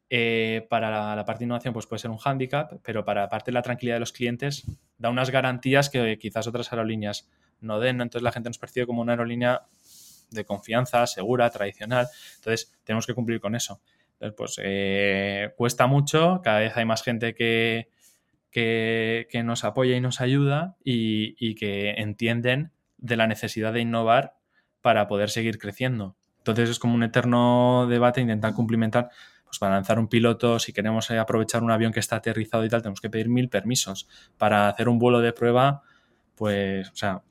Speaker 3: eh, para la, parte de innovación pues puede ser un hándicap, pero para la parte de la tranquilidad de los clientes da unas garantías que quizás otras aerolíneas no den. Entonces la gente nos percibe como una aerolínea de confianza, segura, tradicional. Entonces tenemos que cumplir con eso. Entonces, pues eh, cuesta mucho, cada vez hay más gente que, que, nos apoya y nos ayuda y, y que entienden de la necesidad de innovar para poder seguir creciendo. Entonces es como un eterno debate intentar cumplimentar pues para lanzar un piloto, si queremos eh, aprovechar un avión que está aterrizado y tal, tenemos que pedir mil permisos. Para hacer un vuelo de prueba, pues, o sea,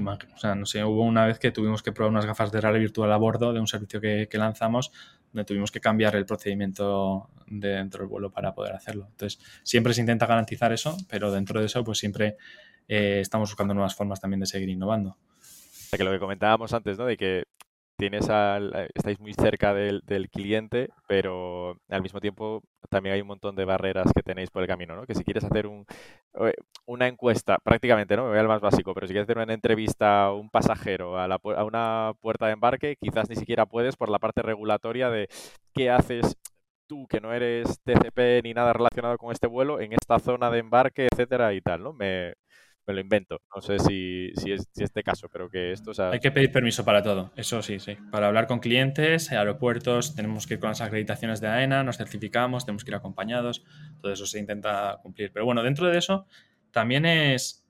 Speaker 3: o sea, no sé, hubo una vez que tuvimos que probar unas gafas de realidad virtual a bordo de un servicio que, lanzamos, donde tuvimos que cambiar el procedimiento dentro del vuelo para poder hacerlo. Entonces, siempre se intenta garantizar eso, pero dentro de eso, pues siempre eh, estamos buscando nuevas formas también de seguir innovando.
Speaker 1: Que lo que comentábamos antes, ¿no? De que tienes al, eh, estáis muy cerca del, cliente, pero al mismo tiempo también hay un montón de barreras que tenéis por el camino, ¿no? Que si quieres hacer un, una encuesta, prácticamente, ¿no? Me voy al más básico, pero si quieres hacer una entrevista a un pasajero a, la, a una puerta de embarque, quizás ni siquiera puedes por la parte regulatoria de qué haces tú que no eres TCP ni nada relacionado con este vuelo en esta zona de embarque, etcétera y tal, ¿no? Me, me lo invento. No sé si, si, es, si este caso, pero que esto...
Speaker 3: Hay que pedir permiso para todo, eso sí, sí. Para hablar con clientes, aeropuertos, tenemos que ir con las acreditaciones de AENA, nos certificamos, tenemos que ir acompañados, todo eso se intenta cumplir. Pero bueno, dentro de eso también es,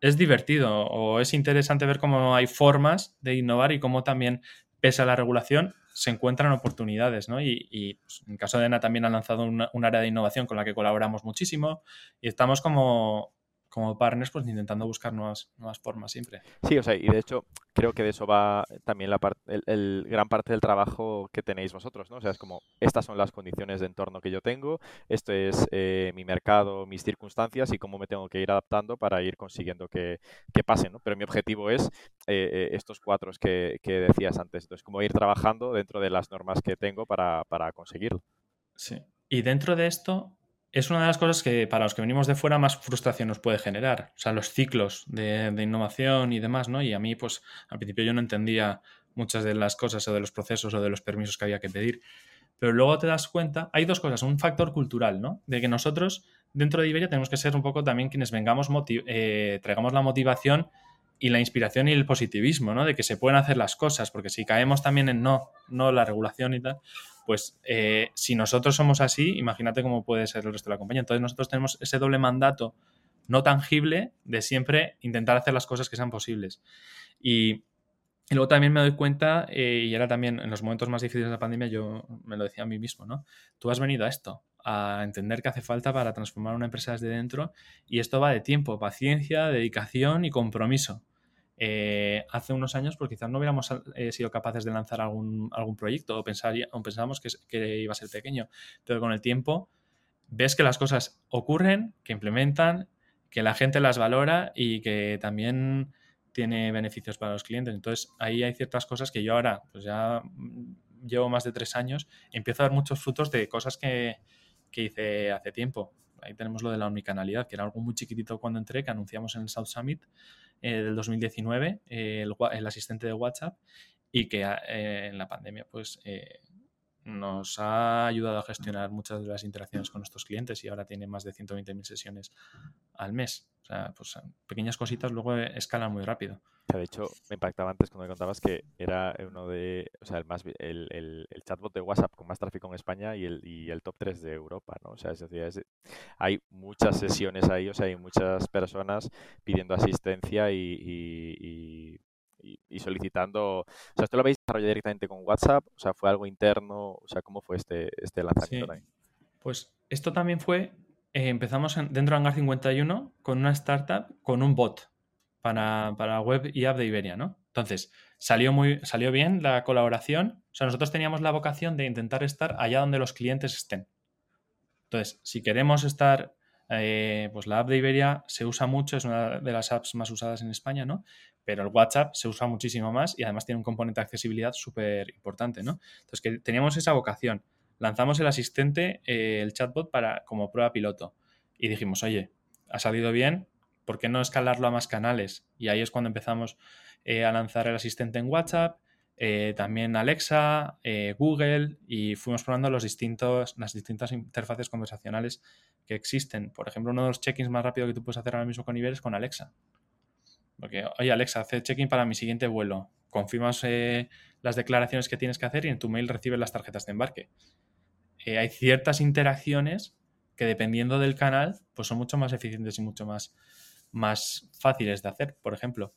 Speaker 3: es divertido o es interesante ver cómo hay formas de innovar y cómo también, pese a la regulación, se encuentran oportunidades, ¿no? Y, pues, en el caso de AENA también ha lanzado un área de innovación con la que colaboramos muchísimo y estamos como como partners, pues intentando buscar nuevas, nuevas formas siempre.
Speaker 1: Sí, o sea, y de hecho creo que de eso va también la parte, el, gran parte del trabajo que tenéis vosotros, ¿no? O sea, es como, estas son las condiciones de entorno que yo tengo, esto es eh, mi mercado, mis circunstancias y cómo me tengo que ir adaptando para ir consiguiendo que, que pasen, ¿no? Pero mi objetivo es eh, eh, estos cuatro que, que, decías antes, entonces, como ir trabajando dentro de las normas que tengo para, para conseguirlo.
Speaker 3: Sí. Y dentro de esto, es una de las cosas que para los que venimos de fuera más frustración nos puede generar. O sea, los ciclos de, innovación y demás, ¿no? Y a mí, pues, al principio yo no entendía muchas de las cosas o de los procesos o de los permisos que había que pedir. Pero luego te das cuenta, hay dos cosas, un factor cultural, ¿no? De que nosotros dentro de Iberia tenemos que ser un poco también quienes vengamos, eh, traigamos la motivación y la inspiración y el positivismo, ¿no? De que se pueden hacer las cosas, porque si caemos también en no, no la regulación y tal, pues eh, si nosotros somos así, imagínate cómo puede ser el resto de la compañía. Entonces nosotros tenemos ese doble mandato no tangible de siempre intentar hacer las cosas que sean posibles. Y, luego también me doy cuenta, eh, y era también en los momentos más difíciles de la pandemia, yo me lo decía a mí mismo, ¿no? Tú has venido a esto, a entender qué hace falta para transformar una empresa desde dentro, y esto va de tiempo, paciencia, dedicación y compromiso. eh, hace unos años pues quizás no hubiéramos eh, sido capaces de lanzar algún, algún proyecto o, pensábamos que, que, iba a ser pequeño. Pero con el tiempo ves que las cosas ocurren, que implementan, que la gente las valora y que también tiene beneficios para los clientes. Entonces ahí hay ciertas cosas que yo ahora, pues ya llevo más de tres años, empiezo a dar muchos frutos de cosas que, que hice hace tiempo. Ahí tenemos lo de la omnicanalidad, que era algo muy chiquitito cuando entré, que anunciamos en el South Summit eh, del 2019, eh, el, asistente de WhatsApp, y que eh, en la pandemia pues nos ha ayudado a gestionar muchas de las interacciones con nuestros clientes y ahora tiene más de 120.000 sesiones al mes. O sea, pues pequeñas cositas luego escalan muy rápido.
Speaker 1: De hecho, me impactaba antes cuando me contabas que era uno de, o sea, el, más, el, el, chatbot de WhatsApp con más tráfico en España y el, y el top 3 de Europa, ¿no? O sea, es decir, hay muchas sesiones ahí, o sea, hay muchas personas pidiendo asistencia y, y, solicitando, o sea, ¿esto lo habéis desarrollado directamente con WhatsApp? O sea, ¿fue algo interno? O sea, ¿cómo fue este, este lanzamiento
Speaker 3: sí. Pues esto también fue, eh, empezamos dentro de Hangar 51 con una startup, con un bot para, para, web y app de Iberia, ¿no? Entonces, salió, muy, salió bien la colaboración. O sea, nosotros teníamos la vocación de intentar estar allá donde los clientes estén. Entonces, si queremos estar, eh, pues la app de Iberia se usa mucho, es una de las apps más usadas en España, ¿no? Pero el WhatsApp se usa muchísimo más y además tiene un componente de accesibilidad súper importante, ¿no? Entonces, que teníamos esa vocación. Lanzamos el asistente, eh, el chatbot, para, como prueba piloto. Y dijimos, oye, ha salido bien, ¿por qué no escalarlo a más canales? Y ahí es cuando empezamos eh, a lanzar el asistente en WhatsApp, eh, también Alexa, eh, Google, y fuimos probando los distintos, las distintas interfaces conversacionales que existen. Por ejemplo, uno de los check-ins más rápidos que tú puedes hacer ahora mismo con Iber es con Alexa. Porque, oye, Alexa, hace check-in para mi siguiente vuelo. Confirmas las declaraciones que tienes que hacer y en tu mail recibes las tarjetas de embarque. hay ciertas interacciones que dependiendo del canal, pues son mucho más eficientes y mucho más más fáciles de hacer, por ejemplo.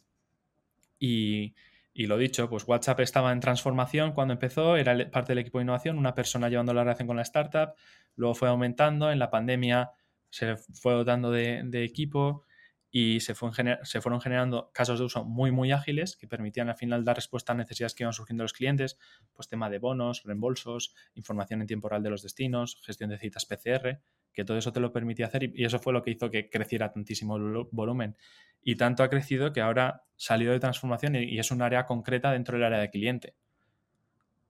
Speaker 3: Y, lo dicho, pues WhatsApp estaba en transformación cuando empezó, era parte del equipo de innovación, una persona llevando la relación con la startup, luego fue aumentando, en la pandemia se fue dotando de, equipo y se, fue se, fueron generando casos de uso muy, muy ágiles que permitían al final dar respuesta a necesidades que iban surgiendo los clientes, pues tema de bonos, reembolsos, información en tiempo real de los destinos, gestión de citas PCR, que todo eso te lo permitía hacer y, eso fue lo que hizo que creciera tantísimo el volumen. Y tanto ha crecido que ahora salió de transformación y, es un área concreta dentro del área de cliente.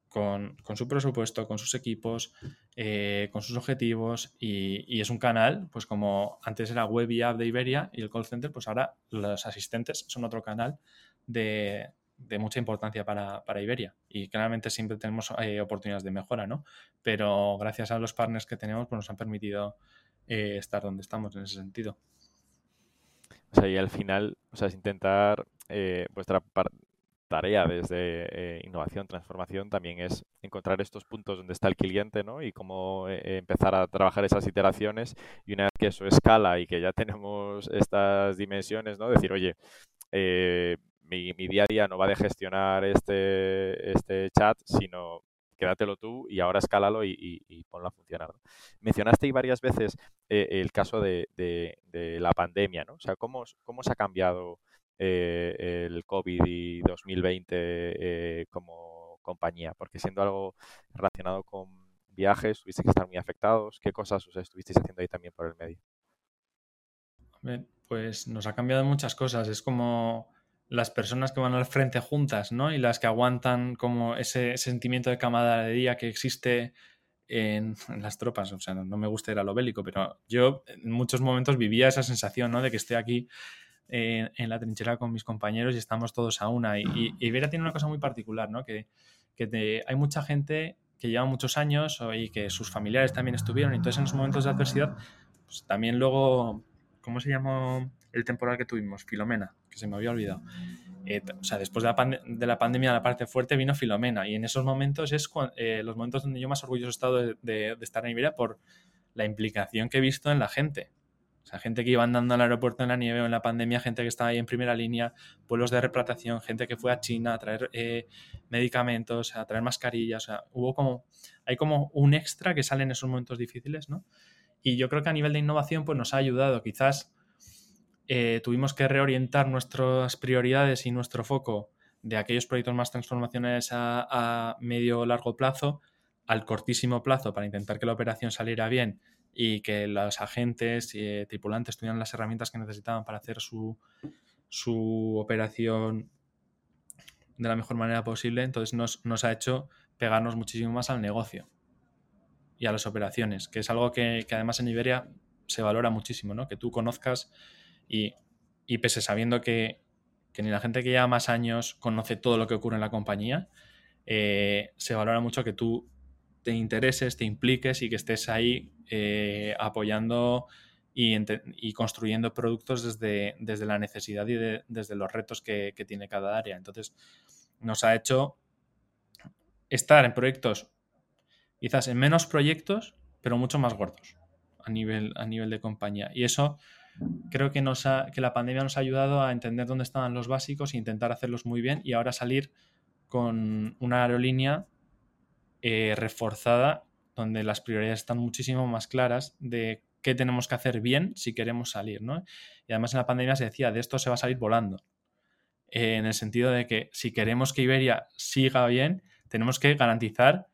Speaker 3: Con, su presupuesto, con sus equipos, eh, con sus objetivos y, es un canal, pues como antes era web y app de Iberia y el call center, pues ahora los asistentes son otro canal de, de mucha importancia para, Iberia. Y claramente siempre tenemos eh, oportunidades de mejora, ¿no? Pero gracias a los partners que tenemos, pues nos han permitido eh, estar donde estamos en ese sentido.
Speaker 1: O sea, y al final, o sea, es intentar eh, vuestra tarea desde innovación, transformación, también es encontrar estos puntos donde está el cliente, ¿no? Y cómo empezar a trabajar esas iteraciones y una vez que eso escala y que ya tenemos estas dimensiones, ¿no? Decir, oye, eh, mi, día a día no va de gestionar este, este chat, sino quédatelo tú y ahora escálalo y, ponlo a funcionar. Mencionaste varias veces eh, el caso de, la pandemia, ¿no? O sea, ¿cómo, cómo se ha cambiado eh, el COVID y 2020 eh, como compañía? Porque siendo algo relacionado con viajes, tuviste que estar muy afectados. ¿Qué cosas os estuvisteis haciendo ahí también por el medio?
Speaker 3: Pues nos ha cambiado muchas cosas. Es como las personas que van al frente juntas, ¿no? Y las que aguantan como ese sentimiento de camaradería que existe en, las tropas. O sea, no, me gusta ir a lo bélico, pero yo en muchos momentos vivía esa sensación, ¿no? De que estoy aquí eh, en la trinchera con mis compañeros y estamos todos a una. Y, Iberia tiene una cosa muy particular, ¿no? Que hay mucha gente que lleva muchos años y que sus familiares también estuvieron. Y entonces en los momentos de adversidad, pues también luego, ¿cómo se llamó el temporal que tuvimos? Filomena que se me había olvidado. Eh, o sea, después de la, de la, pandemia, la parte fuerte vino Filomena. Y en esos momentos es eh, los momentos donde yo más orgulloso he estado de, de, estar en Iberia por la implicación que he visto en la gente. O sea, gente que iba andando al aeropuerto en la nieve o en la pandemia, gente que estaba ahí en primera línea, vuelos de replatación, gente que fue a China a traer eh, medicamentos, a traer mascarillas. O sea, hubo como, hay como un extra que sale en esos momentos difíciles, ¿no? Y yo creo que a nivel de innovación, pues nos ha ayudado. Quizás eh, tuvimos que reorientar nuestras prioridades y nuestro foco de aquellos proyectos más transformacionales a, medio o largo plazo al cortísimo plazo para intentar que la operación saliera bien y que los agentes y eh, tripulantes tuvieran las herramientas que necesitaban para hacer su, su operación de la mejor manera posible, entonces nos, nos, ha hecho pegarnos muchísimo más al negocio y a las operaciones, que es algo que, que además en Iberia se valora muchísimo, ¿no? Que tú conozcas y, y pese sabiendo que, ni la gente que lleva más años conoce todo lo que ocurre en la compañía, eh, se valora mucho que tú te intereses, te impliques y que estés ahí eh, apoyando y, construyendo productos desde, desde la necesidad y desde los retos que, que, tiene cada área. Entonces, nos ha hecho estar en proyectos, quizás en menos proyectos, pero mucho más gordos a nivel, a nivel de compañía. Y eso creo que, nos que la pandemia nos ha ayudado a entender dónde estaban los básicos e intentar hacerlos muy bien y ahora salir con una aerolínea eh, reforzada donde las prioridades están muchísimo más claras de qué tenemos que hacer bien si queremos salir, ¿no? Y además en la pandemia se decía, de esto se va a salir volando. Eh, en el sentido de que si queremos que Iberia siga bien, tenemos que garantizar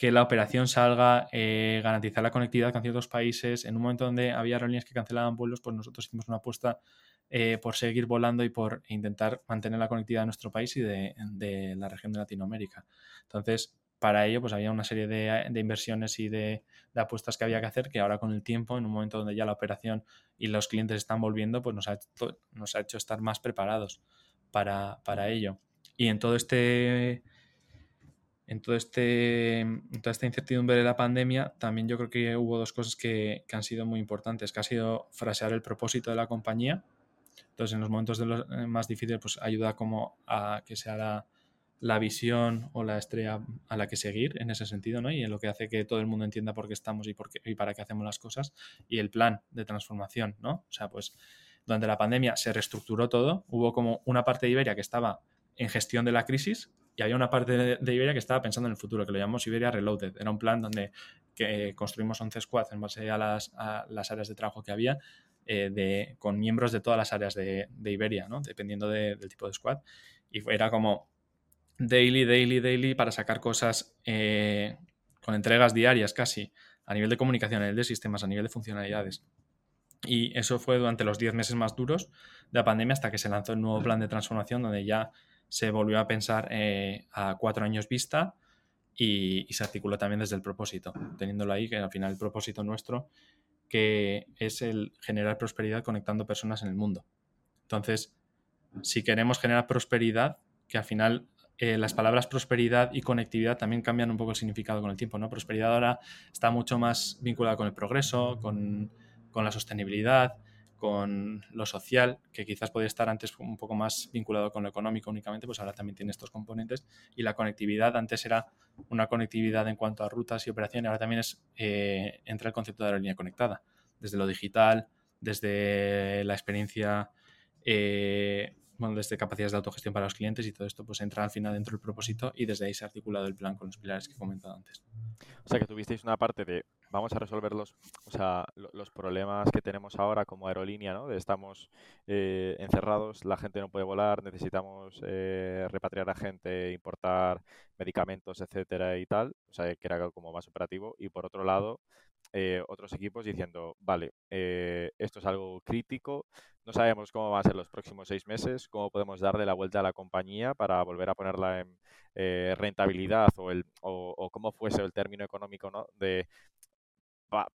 Speaker 3: que la operación salga, eh, garantizar la conectividad con ciertos países. En un momento donde había aerolíneas que cancelaban vuelos, pues nosotros hicimos una apuesta eh, por seguir volando y por intentar mantener la conectividad de nuestro país y de, la región de Latinoamérica. Entonces, para ello, pues había una serie de, inversiones y de, apuestas que había que hacer que ahora con el tiempo, en un momento donde ya la operación y los clientes están volviendo, pues nos ha, nos ha hecho estar más preparados para, para ello. Y en todo este en, este, toda esta incertidumbre de la pandemia, también yo creo que hubo dos cosas que, han sido muy importantes, que ha sido frasear el propósito de la compañía. Entonces, en los momentos de los, eh, más difíciles, pues ayuda como a que sea la, la, visión o la estrella a la que seguir en ese sentido, ¿no? Y en lo que hace que todo el mundo entienda por qué estamos y, por qué, y para qué hacemos las cosas. Y el plan de transformación, ¿no? O sea, pues durante la pandemia se reestructuró todo. Hubo como una parte de Iberia que estaba en gestión de la crisis, y había una parte de, Iberia que estaba pensando en el futuro, que lo llamamos Iberia Reloaded. Era un plan donde que construimos 11 squads en base a las, áreas de trabajo que había, eh, de, con miembros de todas las áreas de, Iberia, ¿no? dependiendo del tipo de squad. Y era como daily, daily, daily para sacar cosas eh, con entregas diarias casi, a nivel de comunicación, a nivel de sistemas, a nivel de funcionalidades. Y eso fue durante los 10 meses más duros de la pandemia hasta que se lanzó el nuevo plan de transformación donde ya se volvió a pensar eh, a cuatro años vista y, se articuló también desde el propósito, teniéndolo ahí, que al final el propósito nuestro, que es el generar prosperidad conectando personas en el mundo. Entonces, si queremos generar prosperidad, que al final eh, las palabras prosperidad y conectividad también cambian un poco el significado con el tiempo, ¿no? Prosperidad ahora está mucho más vinculada con el progreso, con, con la sostenibilidad, con lo social, que quizás podía estar antes un poco más vinculado con lo económico únicamente, pues ahora también tiene estos componentes. Y la conectividad, antes era una conectividad en cuanto a rutas y operaciones, ahora también es eh, entra el concepto de aerolínea conectada, desde lo digital, desde la experiencia eh, bueno, desde capacidades de autogestión para los clientes y todo esto pues entra al final dentro del propósito y desde ahí se ha articulado el plan con los pilares que he comentado antes.
Speaker 1: O sea que tuvisteis una parte de vamos a resolver los, o sea, los problemas que tenemos ahora como aerolínea, ¿no? De estamos eh, encerrados, la gente no puede volar, necesitamos eh, repatriar a gente, importar medicamentos, etcétera y tal, o sea que era como más operativo y por otro lado eh, otros equipos diciendo, vale, esto es algo crítico, no sabemos cómo van a ser los próximos seis meses, cómo podemos darle la vuelta a la compañía para volver a ponerla en eh, rentabilidad o, el, o, cómo fuese el término económico ¿no? de,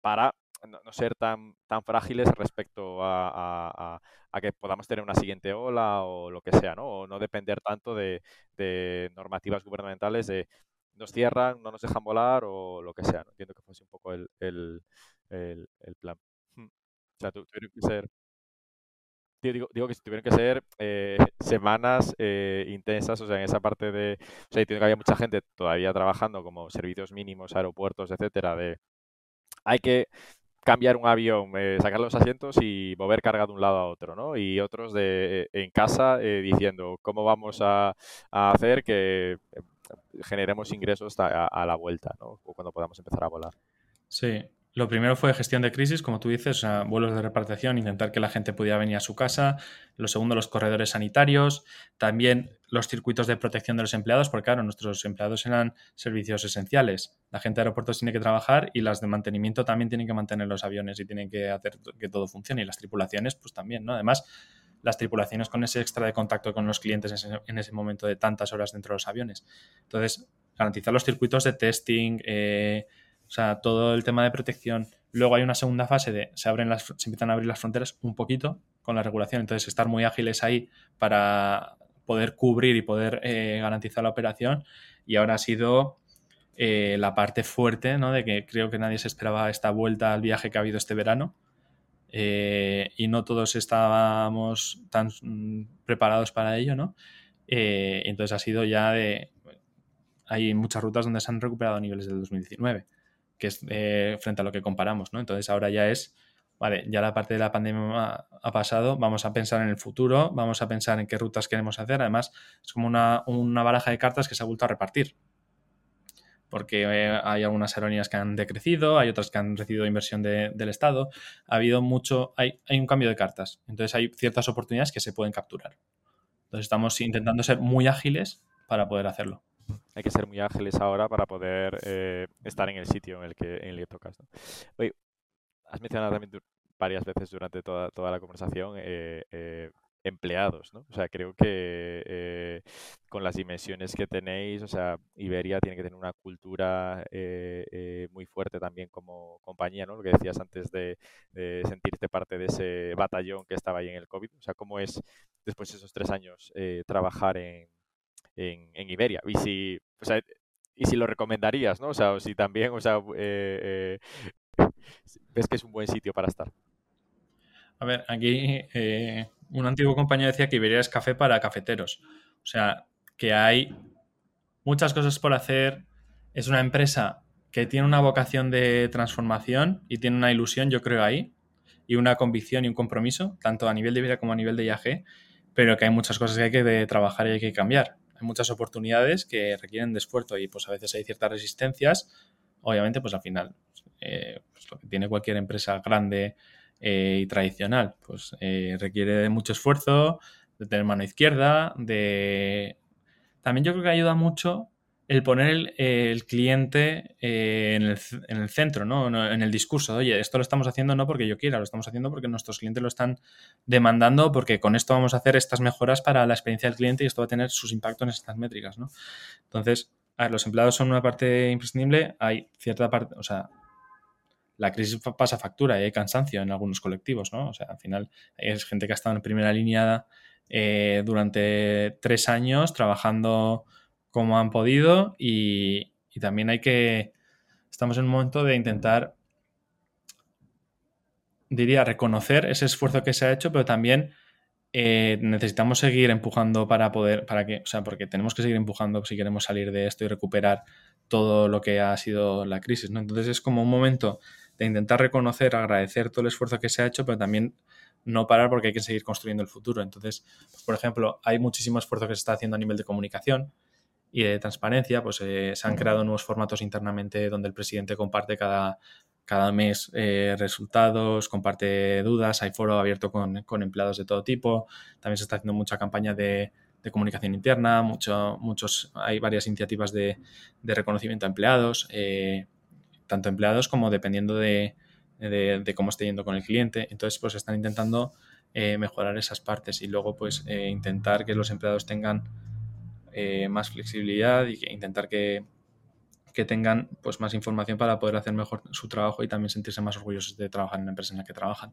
Speaker 1: para no, ser tan, tan frágiles respecto a, que podamos tener una siguiente ola o lo que sea, ¿no? O no depender tanto de, normativas gubernamentales de nos cierran, no nos dejan volar o lo que sea. ¿no? Entiendo que fuese un poco el, el, el, plan. Hmm. O sea, tuvieron que ser digo, digo, que tuvieron que ser eh, semanas eh, intensas, o sea, en esa parte de, o sea, entiendo que había mucha gente todavía trabajando como servicios mínimos, aeropuertos, etcétera, de hay que cambiar un avión, eh, sacar los asientos y mover carga de un lado a otro, ¿no? Y otros de en casa diciendo cómo vamos a, hacer que generemos ingresos a, a, la vuelta, ¿no? O cuando podamos empezar a volar.
Speaker 3: Sí, lo primero fue gestión de crisis, como tú dices, o sea, vuelos de repartición, intentar que la gente pudiera venir a su casa. Lo segundo, los corredores sanitarios. También los circuitos de protección de los empleados, porque claro, nuestros empleados eran servicios esenciales. La gente de aeropuertos tiene que trabajar y las de mantenimiento también tienen que mantener los aviones y tienen que hacer que todo funcione. Y las tripulaciones, pues también, ¿no? Además, las tripulaciones con ese extra de contacto con los clientes en ese, momento de tantas horas dentro de los aviones. Entonces, garantizar los circuitos de testing, eh, o sea, todo el tema de protección. Luego hay una segunda fase de se abren las, se empiezan a abrir las fronteras un poquito con la regulación. Entonces, estar muy ágiles ahí para poder cubrir y poder eh, garantizar la operación. Y ahora ha sido eh, la parte fuerte, ¿no? De que creo que nadie se esperaba esta vuelta al viaje que ha habido este verano. Eh, y no todos estábamos tan mm, preparados para ello, ¿no? entonces ha sido ya de... Hay muchas rutas donde se han recuperado niveles del 2019 que es eh, frente a lo que comparamos, ¿no? Entonces ahora ya es, vale, ya la parte de la pandemia ha, pasado, vamos a pensar en el futuro, vamos a pensar en qué rutas queremos hacer. Además, es como una, baraja de cartas que se ha vuelto a repartir. Porque eh, hay algunas aerolíneas que han decrecido, hay otras que han recibido inversión del Estado. Ha habido mucho, hay, hay un cambio de cartas. Entonces hay ciertas oportunidades que se pueden capturar. Entonces estamos intentando ser muy ágiles para poder hacerlo
Speaker 1: hay que ser muy ágiles ahora para poder eh, estar en el sitio en el que, en tocas. Oye, has mencionado también varias veces durante toda, toda la conversación eh, empleados, ¿no? O sea, creo que con las dimensiones que tenéis, o sea, Iberia tiene que tener una cultura muy fuerte también como compañía, ¿no? Lo que decías antes de, sentirte parte de ese batallón que estaba ahí en el COVID. O sea, ¿cómo es después de esos tres años trabajar en, en, Iberia. Y si, y si lo recomendarías, ¿no? O sea, si también, o sea, eh, eh, ves que es un buen sitio para estar.
Speaker 3: A ver, aquí eh, un antiguo compañero decía que Iberia es café para cafeteros. O sea, que hay muchas cosas por hacer. Es una empresa que tiene una vocación de transformación y tiene una ilusión, yo creo, ahí, y una convicción y un compromiso, tanto a nivel de Iberia como a nivel de IAG, pero que hay muchas cosas que hay que trabajar y hay que cambiar hay muchas oportunidades que requieren de esfuerzo y pues a veces hay ciertas resistencias. Obviamente, pues al final, eh, pues, lo que tiene cualquier empresa grande eh, y tradicional, pues eh, requiere de mucho esfuerzo, de tener mano izquierda, de... También yo creo que ayuda mucho el poner el, cliente eh, en, el, centro, ¿no? En el discurso. Oye, esto lo estamos haciendo no porque yo quiera, lo estamos haciendo porque nuestros clientes lo están demandando, porque con esto vamos a hacer estas mejoras para la experiencia del cliente y esto va a tener sus impactos en estas métricas, ¿no? Entonces, a ver, los empleados son una parte imprescindible, hay cierta parte, o sea, la crisis pasa factura y hay cansancio en algunos colectivos, ¿no? O sea, al final hay gente que ha estado en primera línea eh, durante tres años trabajando como han podido y, también hay que, estamos en un momento de intentar, diría, reconocer ese esfuerzo que se ha hecho, pero también eh, necesitamos seguir empujando para poder, para que, o sea, porque tenemos que seguir empujando si queremos salir de esto y recuperar todo lo que ha sido la crisis, ¿no? Entonces es como un momento de intentar reconocer, agradecer todo el esfuerzo que se ha hecho, pero también no parar porque hay que seguir construyendo el futuro. Entonces, pues, por ejemplo, hay muchísimo esfuerzo que se está haciendo a nivel de comunicación y de transparencia, pues eh, se han creado nuevos formatos internamente donde el presidente comparte cada, cada mes eh, resultados, comparte dudas, hay foro abierto con, empleados de todo tipo, también se está haciendo mucha campaña de, comunicación interna, mucho, muchos, hay varias iniciativas de, reconocimiento a empleados, eh, tanto empleados como dependiendo de, cómo esté yendo con el cliente. Entonces, pues están intentando mejorar esas partes y luego, pues, intentar que los empleados tengan eh, más flexibilidad y intentar que, tengan pues, más información para poder hacer mejor su trabajo y también sentirse más orgullosos de trabajar en la empresa en la que trabajan.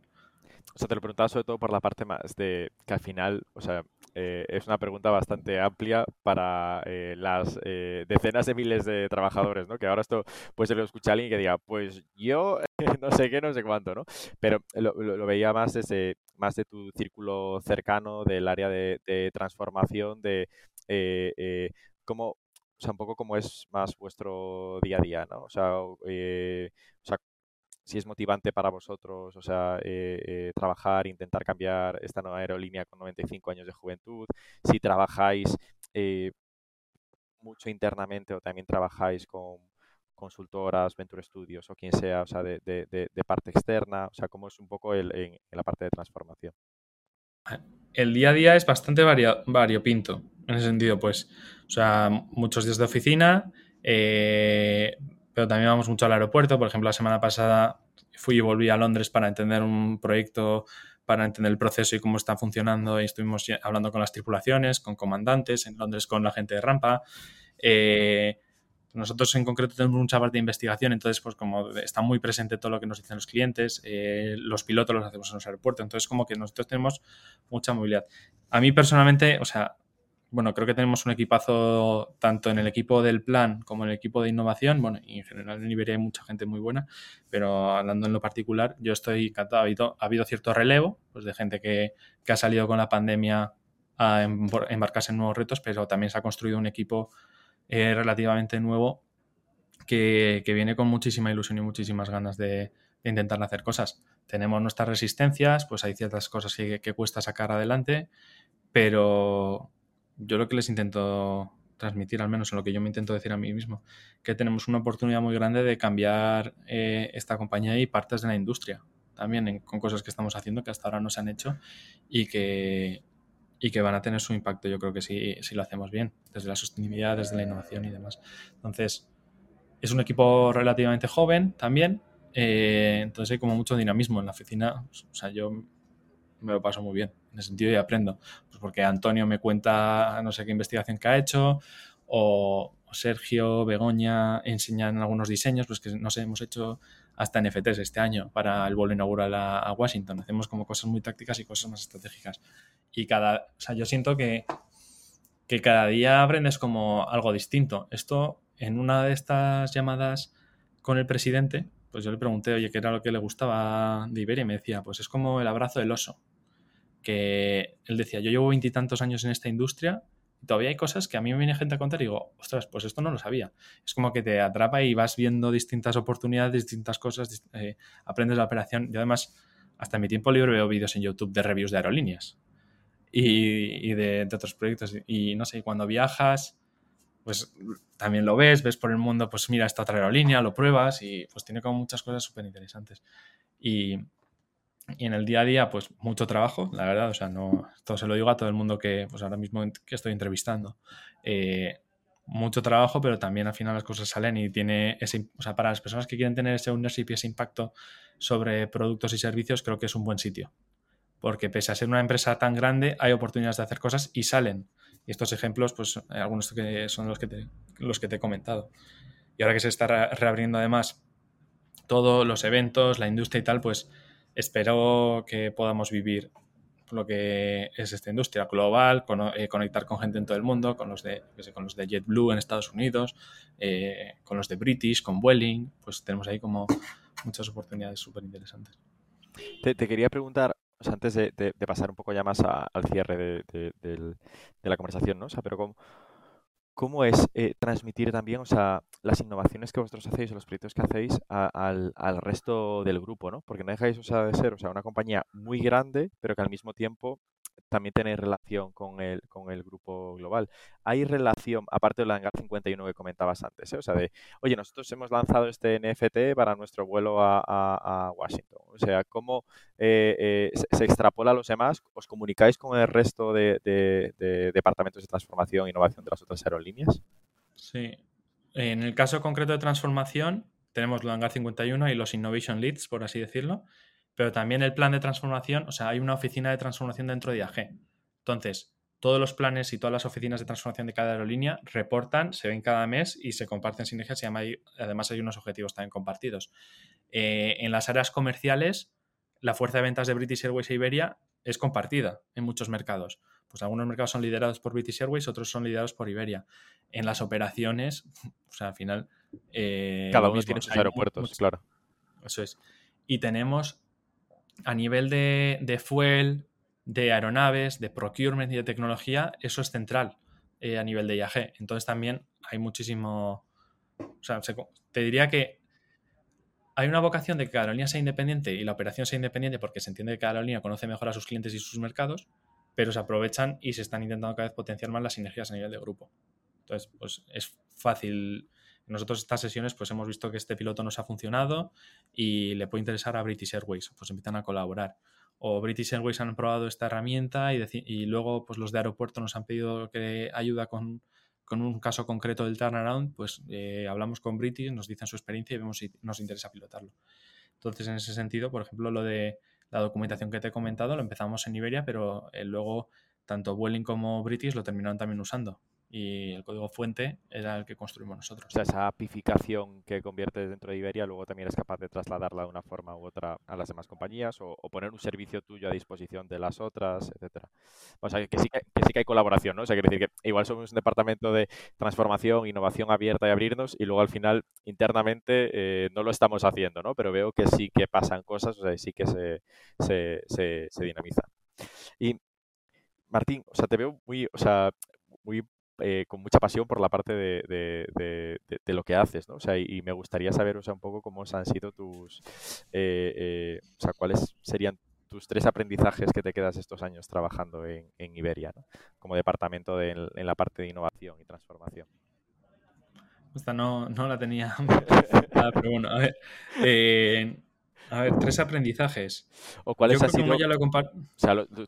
Speaker 1: O sea, te lo preguntaba sobre todo por la parte más de que al final, o sea, eh, es una pregunta bastante amplia para eh, las decenas de miles de trabajadores, ¿no? Que ahora esto puede ser lo escucha alguien que diga, pues yo no sé qué, no sé cuánto, ¿no? Pero lo, veía más desde más de tu círculo cercano, del área de transformación, de eh, eh, cómo, o sea, un poco cómo es más vuestro día a día, ¿no? O sea, eh, o sea si es motivante para vosotros, o sea, eh, trabajar, intentar cambiar esta nueva aerolínea con 95 años de juventud, si trabajáis mucho internamente o también trabajáis con, consultoras, Venture Studios o quien sea, o sea, de, parte externa? O sea, ¿cómo es un poco en, la parte de transformación?
Speaker 3: El día a día es bastante variopinto, en ese sentido, pues, o sea, muchos días de oficina, eh, pero también vamos mucho al aeropuerto. Por ejemplo, la semana pasada fui y volví a Londres para entender un proyecto, para entender el proceso y cómo está funcionando. Y estuvimos hablando con las tripulaciones, con comandantes, en Londres con la gente de rampa. Eh, nosotros en concreto tenemos mucha parte de investigación, entonces pues como está muy presente todo lo que nos dicen los clientes, eh, los pilotos los hacemos en los aeropuertos, entonces como que nosotros tenemos mucha movilidad. A mí personalmente, o sea, bueno, creo que tenemos un equipazo tanto en el equipo del plan como en el equipo de innovación. Bueno, y en general en Iberia hay mucha gente muy buena, pero hablando en lo particular, yo estoy encantado. Ha habido, ha habido cierto relevo pues, de gente que, ha salido con la pandemia a embarcarse en nuevos retos, pero también se ha construido un equipo eh, relativamente nuevo que, viene con muchísima ilusión y muchísimas ganas de, intentar hacer cosas. Tenemos nuestras resistencias, pues hay ciertas cosas que, que cuesta sacar adelante, pero yo lo que les intento transmitir, al menos en lo que yo me intento decir a mí mismo, que tenemos una oportunidad muy grande de cambiar eh, esta compañía y partes de la industria también con cosas que estamos haciendo que hasta ahora no se han hecho y que, y que van a tener su impacto, yo creo que sí, si lo hacemos bien, desde la sostenibilidad, desde la innovación y demás. Entonces, es un equipo relativamente joven también, eh, entonces hay como mucho dinamismo en la oficina. O sea, yo me lo paso muy bien, en ese sentido y aprendo. Porque Antonio me cuenta no sé qué investigación que ha hecho, o Sergio, Begoña enseñan algunos diseños, pues que no sé, hemos hecho hasta NFTs este año para el vuelo inaugural a, Washington. Hacemos como cosas muy tácticas y cosas más estratégicas. Y cada, o sea, yo siento que, que cada día aprendes como algo distinto. Esto, en una de estas llamadas con el presidente, pues yo le pregunté, oye, ¿qué era lo que le gustaba de Iberia? Y me decía, pues es como el abrazo del oso que él decía, yo llevo veintitantos años en esta industria y todavía hay cosas que a mí me viene gente a contar y digo, ostras, pues esto no lo sabía. Es como que te atrapa y vas viendo distintas oportunidades, distintas cosas, eh, aprendes la operación. Yo además, hasta en mi tiempo libre veo vídeos en YouTube de reviews de aerolíneas y, de, otros proyectos. Y no sé, cuando viajas, pues también lo ves, ves por el mundo, pues mira esta otra aerolínea, lo pruebas y pues tiene como muchas cosas súper interesantes. Y, y en el día a día, pues mucho trabajo, la verdad, o sea, no, esto se lo digo a todo el mundo que, pues ahora mismo que estoy entrevistando. Eh, mucho trabajo, pero también al final las cosas salen y tiene ese, o sea, para las personas que quieren tener ese ownership y ese impacto sobre productos y servicios, creo que es un buen sitio. Porque pese a ser una empresa tan grande, hay oportunidades de hacer cosas y salen. Y estos ejemplos, pues algunos que son los que, te, los que te he comentado. Y ahora que se está reabriendo además todos los eventos, la industria y tal, pues espero que podamos vivir lo que es esta industria global, eh, conectar con gente en todo el mundo, con los de, con los de JetBlue en Estados Unidos, eh, con los de British, con Welling, pues tenemos ahí como muchas oportunidades súper interesantes.
Speaker 1: Te, quería preguntar, antes de, pasar un poco ya más al cierre de, de, la conversación, ¿no? O sea, pero cómo, cómo es eh, transmitir también, o sea, las innovaciones que vosotros hacéis o los proyectos que hacéis al, al, resto del grupo, ¿no? Porque no dejáis, o sea, de ser, o sea, una compañía muy grande, pero que al mismo tiempo también tenéis relación con el, con el grupo global. ¿Hay relación, aparte de la Hangar 51 que comentabas antes, ¿eh? o sea, de, oye, nosotros hemos lanzado este NFT para nuestro vuelo a, Washington? O sea, ¿cómo eh, eh, se, extrapola a los demás? ¿Os comunicáis con el resto de, departamentos de transformación e innovación de las otras aerolíneas?
Speaker 3: Sí. En el caso concreto de transformación, tenemos la Hangar 51 y los Innovation Leads, por así decirlo pero también el plan de transformación, o sea, hay una oficina de transformación dentro de IAG. Entonces, todos los planes y todas las oficinas de transformación de cada aerolínea reportan, se ven cada mes y se comparten sinergias y además hay unos objetivos también compartidos. Eh, en las áreas comerciales, la fuerza de ventas de British Airways e Iberia es compartida en muchos mercados. Pues algunos mercados son liderados por British Airways, otros son liderados por Iberia. En las operaciones, o sea, al final...
Speaker 1: Eh, cada uno tiene sus aeropuertos, claro.
Speaker 3: Eso es. Y tenemos a nivel de, fuel, de aeronaves, de procurement y de tecnología, eso es central eh, a nivel de IAG. Entonces también hay muchísimo... O sea, te diría que hay una vocación de que cada aerolínea sea independiente y la operación sea independiente porque se entiende que cada aerolínea conoce mejor a sus clientes y sus mercados, pero se aprovechan y se están intentando cada vez potenciar más las sinergias a nivel de grupo. Entonces, pues es fácil nosotros estas sesiones pues hemos visto que este piloto nos ha funcionado y le puede interesar a British Airways, pues empiezan a colaborar. O British Airways han probado esta herramienta y, luego pues los de aeropuerto nos han pedido que ayuda con, un caso concreto del turnaround, pues eh, hablamos con British, nos dicen su experiencia y vemos si nos interesa pilotarlo. Entonces, en ese sentido, por ejemplo, lo de la documentación que te he comentado lo empezamos en Iberia, pero eh, luego tanto Vueling como British lo terminaron también usando y el código fuente era el que construimos nosotros.
Speaker 1: O sea, esa apificación que conviertes dentro de Iberia, luego también es capaz de trasladarla de una forma u otra a las demás compañías o, poner un servicio tuyo a disposición de las otras, etcétera. O sea, que sí que, sí que hay colaboración, ¿no? O sea, quiere decir que igual somos un departamento de transformación, innovación abierta y abrirnos y luego al final internamente eh, no lo estamos haciendo, ¿no? Pero veo que sí que pasan cosas, o sea, sí que se, se, se, se dinamiza. Y Martín, o sea, te veo muy, o sea, muy eh, con mucha pasión por la parte de, lo que haces, ¿no? O sea, y, me gustaría saber, o sea, un poco cómo han sido tus, eh, eh, o sea, cuáles serían tus tres aprendizajes que te quedas estos años trabajando en, Iberia, ¿no? Como departamento en la parte de innovación y transformación.
Speaker 3: Esta no, no la tenía, pero bueno, a ver. A ver, tres aprendizajes.
Speaker 1: ¿O cuáles han sido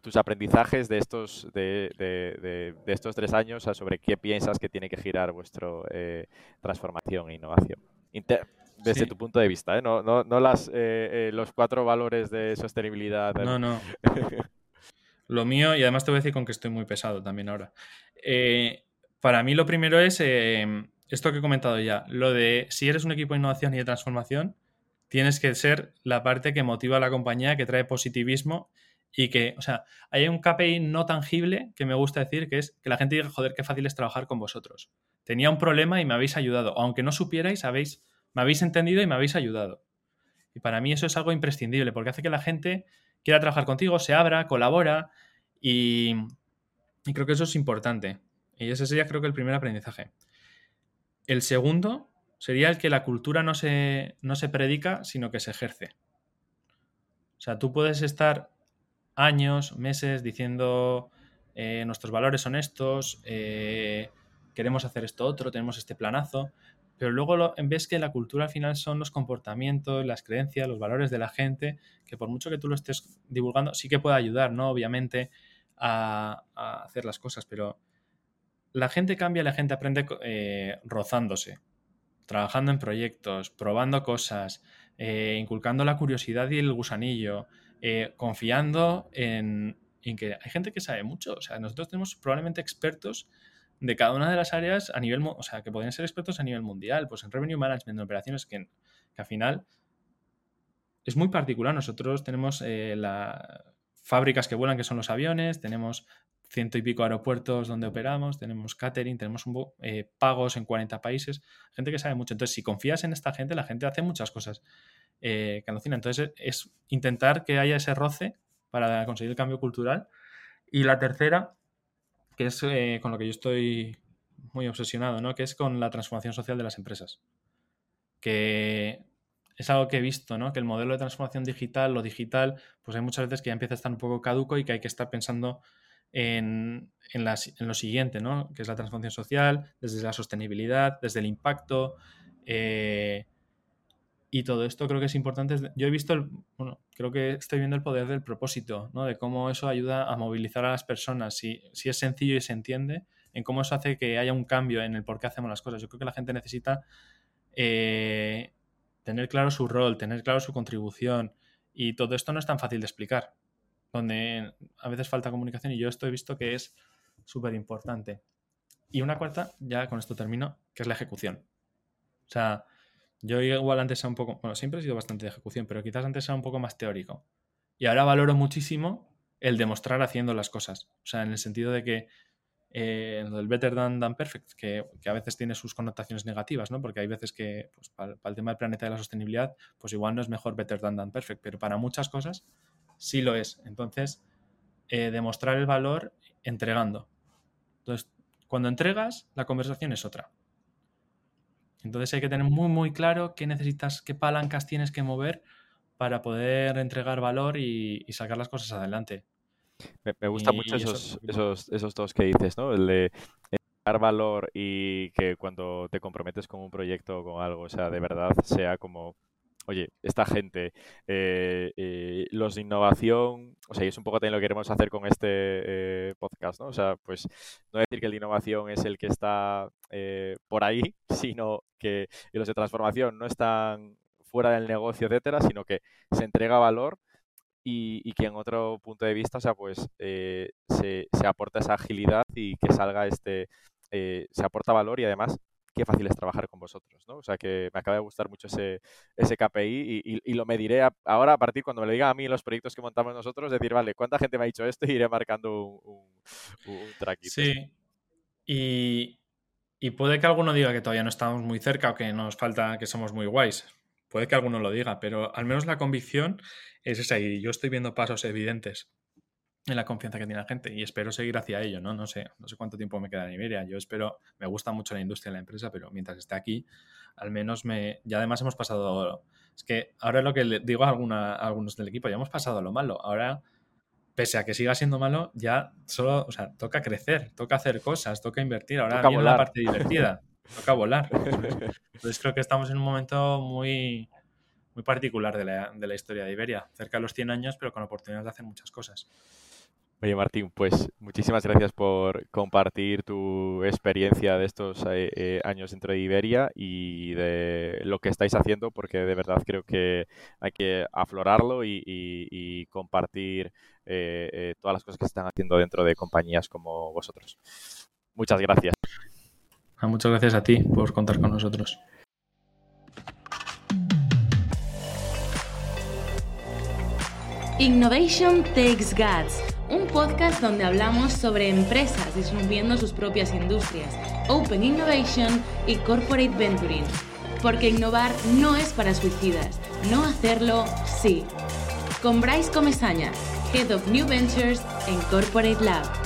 Speaker 1: tus aprendizajes de estos, de, estos tres años sobre qué piensas que tiene que girar vuestra eh, transformación e innovación? desde tu punto de vista, ¿eh? no, no, las, eh, los cuatro valores de sostenibilidad.
Speaker 3: No, no. lo mío, y además te voy a decir con que estoy muy pesado también ahora. para mí lo primero es esto que he comentado ya, lo de si eres un equipo de innovación y de transformación, tienes que ser la parte que motiva a la compañía, que trae positivismo y que, o sea, hay un KPI no tangible que me gusta decir, que es que la gente diga, joder, qué fácil es trabajar con vosotros. Tenía un problema y me habéis ayudado. Aunque no supierais, habéis, me habéis entendido y me habéis ayudado. Y para mí eso es algo imprescindible, porque hace que la gente quiera trabajar contigo, se abra, colabora y, y creo que eso es importante. Y ese sería creo que el primer aprendizaje. El segundo sería el que la cultura no se, no se predica, sino que se ejerce. O sea, tú puedes estar años, meses diciendo eh, nuestros valores son estos, eh, queremos hacer esto otro, tenemos este planazo, pero luego lo, vez que la cultura al final son los comportamientos, las creencias, los valores de la gente, que por mucho que tú lo estés divulgando, sí que puede ayudar, ¿no? Obviamente, a, hacer las cosas, pero la gente cambia, la gente aprende eh, rozándose trabajando en proyectos, probando cosas, eh, inculcando la curiosidad y el gusanillo, eh, confiando en, que hay gente que sabe mucho. O sea, nosotros tenemos probablemente expertos de cada una de las áreas a nivel, o sea, que podrían ser expertos a nivel mundial, pues en revenue management, en operaciones, que, que al final es muy particular. Nosotros tenemos eh, las fábricas que vuelan, que son los aviones, tenemos ciento y pico aeropuertos donde operamos, tenemos catering, tenemos eh, pagos en 40 países, gente que sabe mucho. Entonces, si confías en esta gente, la gente hace muchas cosas eh, que alucinan. Entonces, es intentar que haya ese roce para conseguir el cambio cultural. Y la tercera, que es eh, con lo que yo estoy muy obsesionado, ¿no? que es con la transformación social de las empresas. Que es algo que he visto, ¿no? Que el modelo de transformación digital, lo digital, pues hay muchas veces que ya empieza a estar un poco caduco y que hay que estar pensando en, lo siguiente, ¿no? que es la transformación social, desde la sostenibilidad, desde el impacto. Eh, y todo esto creo que es importante. Yo he visto, bueno, creo que estoy viendo el poder del propósito, ¿no? de cómo eso ayuda a movilizar a las personas. Si, si es sencillo y se entiende, en cómo eso hace que haya un cambio en el por qué hacemos las cosas. Yo creo que la gente necesita eh, tener claro su rol, tener claro su contribución. Y todo esto no es tan fácil de explicar donde a veces falta comunicación y yo esto he visto que es súper importante. Y una cuarta, ya con esto termino, que es la ejecución. O sea, yo igual antes era un poco, bueno, siempre he sido bastante de ejecución, pero quizás antes era un poco más teórico. Y ahora valoro muchísimo el demostrar haciendo las cosas. O sea, en el sentido de que eh, el better than, than perfect, que, a veces tiene sus connotaciones negativas, ¿no? Porque hay veces que, pues, para, para, el tema del planeta y la sostenibilidad, pues igual no es mejor better than, than perfect, pero para muchas cosas sí lo es. Entonces, eh, demostrar el valor entregando. Entonces, cuando entregas, la conversación es otra. Entonces hay que tener muy, muy claro qué necesitas, qué palancas tienes que mover para poder entregar valor y, sacar las cosas adelante.
Speaker 1: Me, gustan mucho esos, esos, esos, dos que dices, ¿no? El de dar valor y que cuando te comprometes con un proyecto o con algo, o sea, de verdad sea como oye, esta gente, eh, eh, los de innovación, o sea, y es un poco también lo que queremos hacer con este eh, podcast, ¿no? O sea, pues no decir que el de innovación es el que está por ahí, sino que los de transformación no están fuera del negocio, etcétera, sino que se entrega valor y, que en otro punto de vista, o sea, pues se, se, aporta esa agilidad y que salga este, se aporta valor y además qué fácil es trabajar con vosotros, ¿no? O sea que me acaba de gustar mucho ese, ese KPI y, lo mediré ahora a partir cuando me lo diga a mí los proyectos que montamos nosotros, decir, vale, ¿cuánta gente me ha dicho esto? Y iré marcando un, un,
Speaker 3: Sí, y, y puede que alguno diga que todavía no estamos muy cerca o que nos falta, que somos muy guays. Puede que alguno lo diga, pero al menos la convicción es esa y yo estoy viendo pasos evidentes en la confianza que tiene la gente y espero seguir hacia ello, ¿no? No sé, no sé cuánto tiempo me queda en Iberia. Yo espero, me gusta mucho la industria y la empresa, pero mientras esté aquí, al menos me... Ya además hemos pasado... Es que ahora lo que le digo a, alguna, algunos del equipo, ya hemos pasado lo malo. Ahora, pese a que siga siendo malo, ya solo, o sea, toca crecer, toca hacer cosas, toca invertir. Ahora viene la parte divertida, toca volar. Entonces creo que estamos en un momento muy, muy particular de la, de la historia de Iberia, cerca de los 100 años, pero con oportunidades de hacer muchas cosas.
Speaker 1: Oye, Martín, pues muchísimas gracias por compartir tu experiencia de estos eh, eh, años dentro de Iberia y de lo que estáis haciendo, porque de verdad creo que hay que aflorarlo y, compartir eh, todas las cosas que se están haciendo dentro de compañías como vosotros. Muchas gracias.
Speaker 3: Ah, muchas gracias a ti por contar con nosotros.
Speaker 2: Innovation Takes Guts un podcast donde hablamos sobre empresas disminuyendo sus propias industrias, Open Innovation y Corporate Venturing. Porque innovar no es para suicidas, no hacerlo sí. Con Bryce Comesaña, Head of New Ventures en Corporate Lab.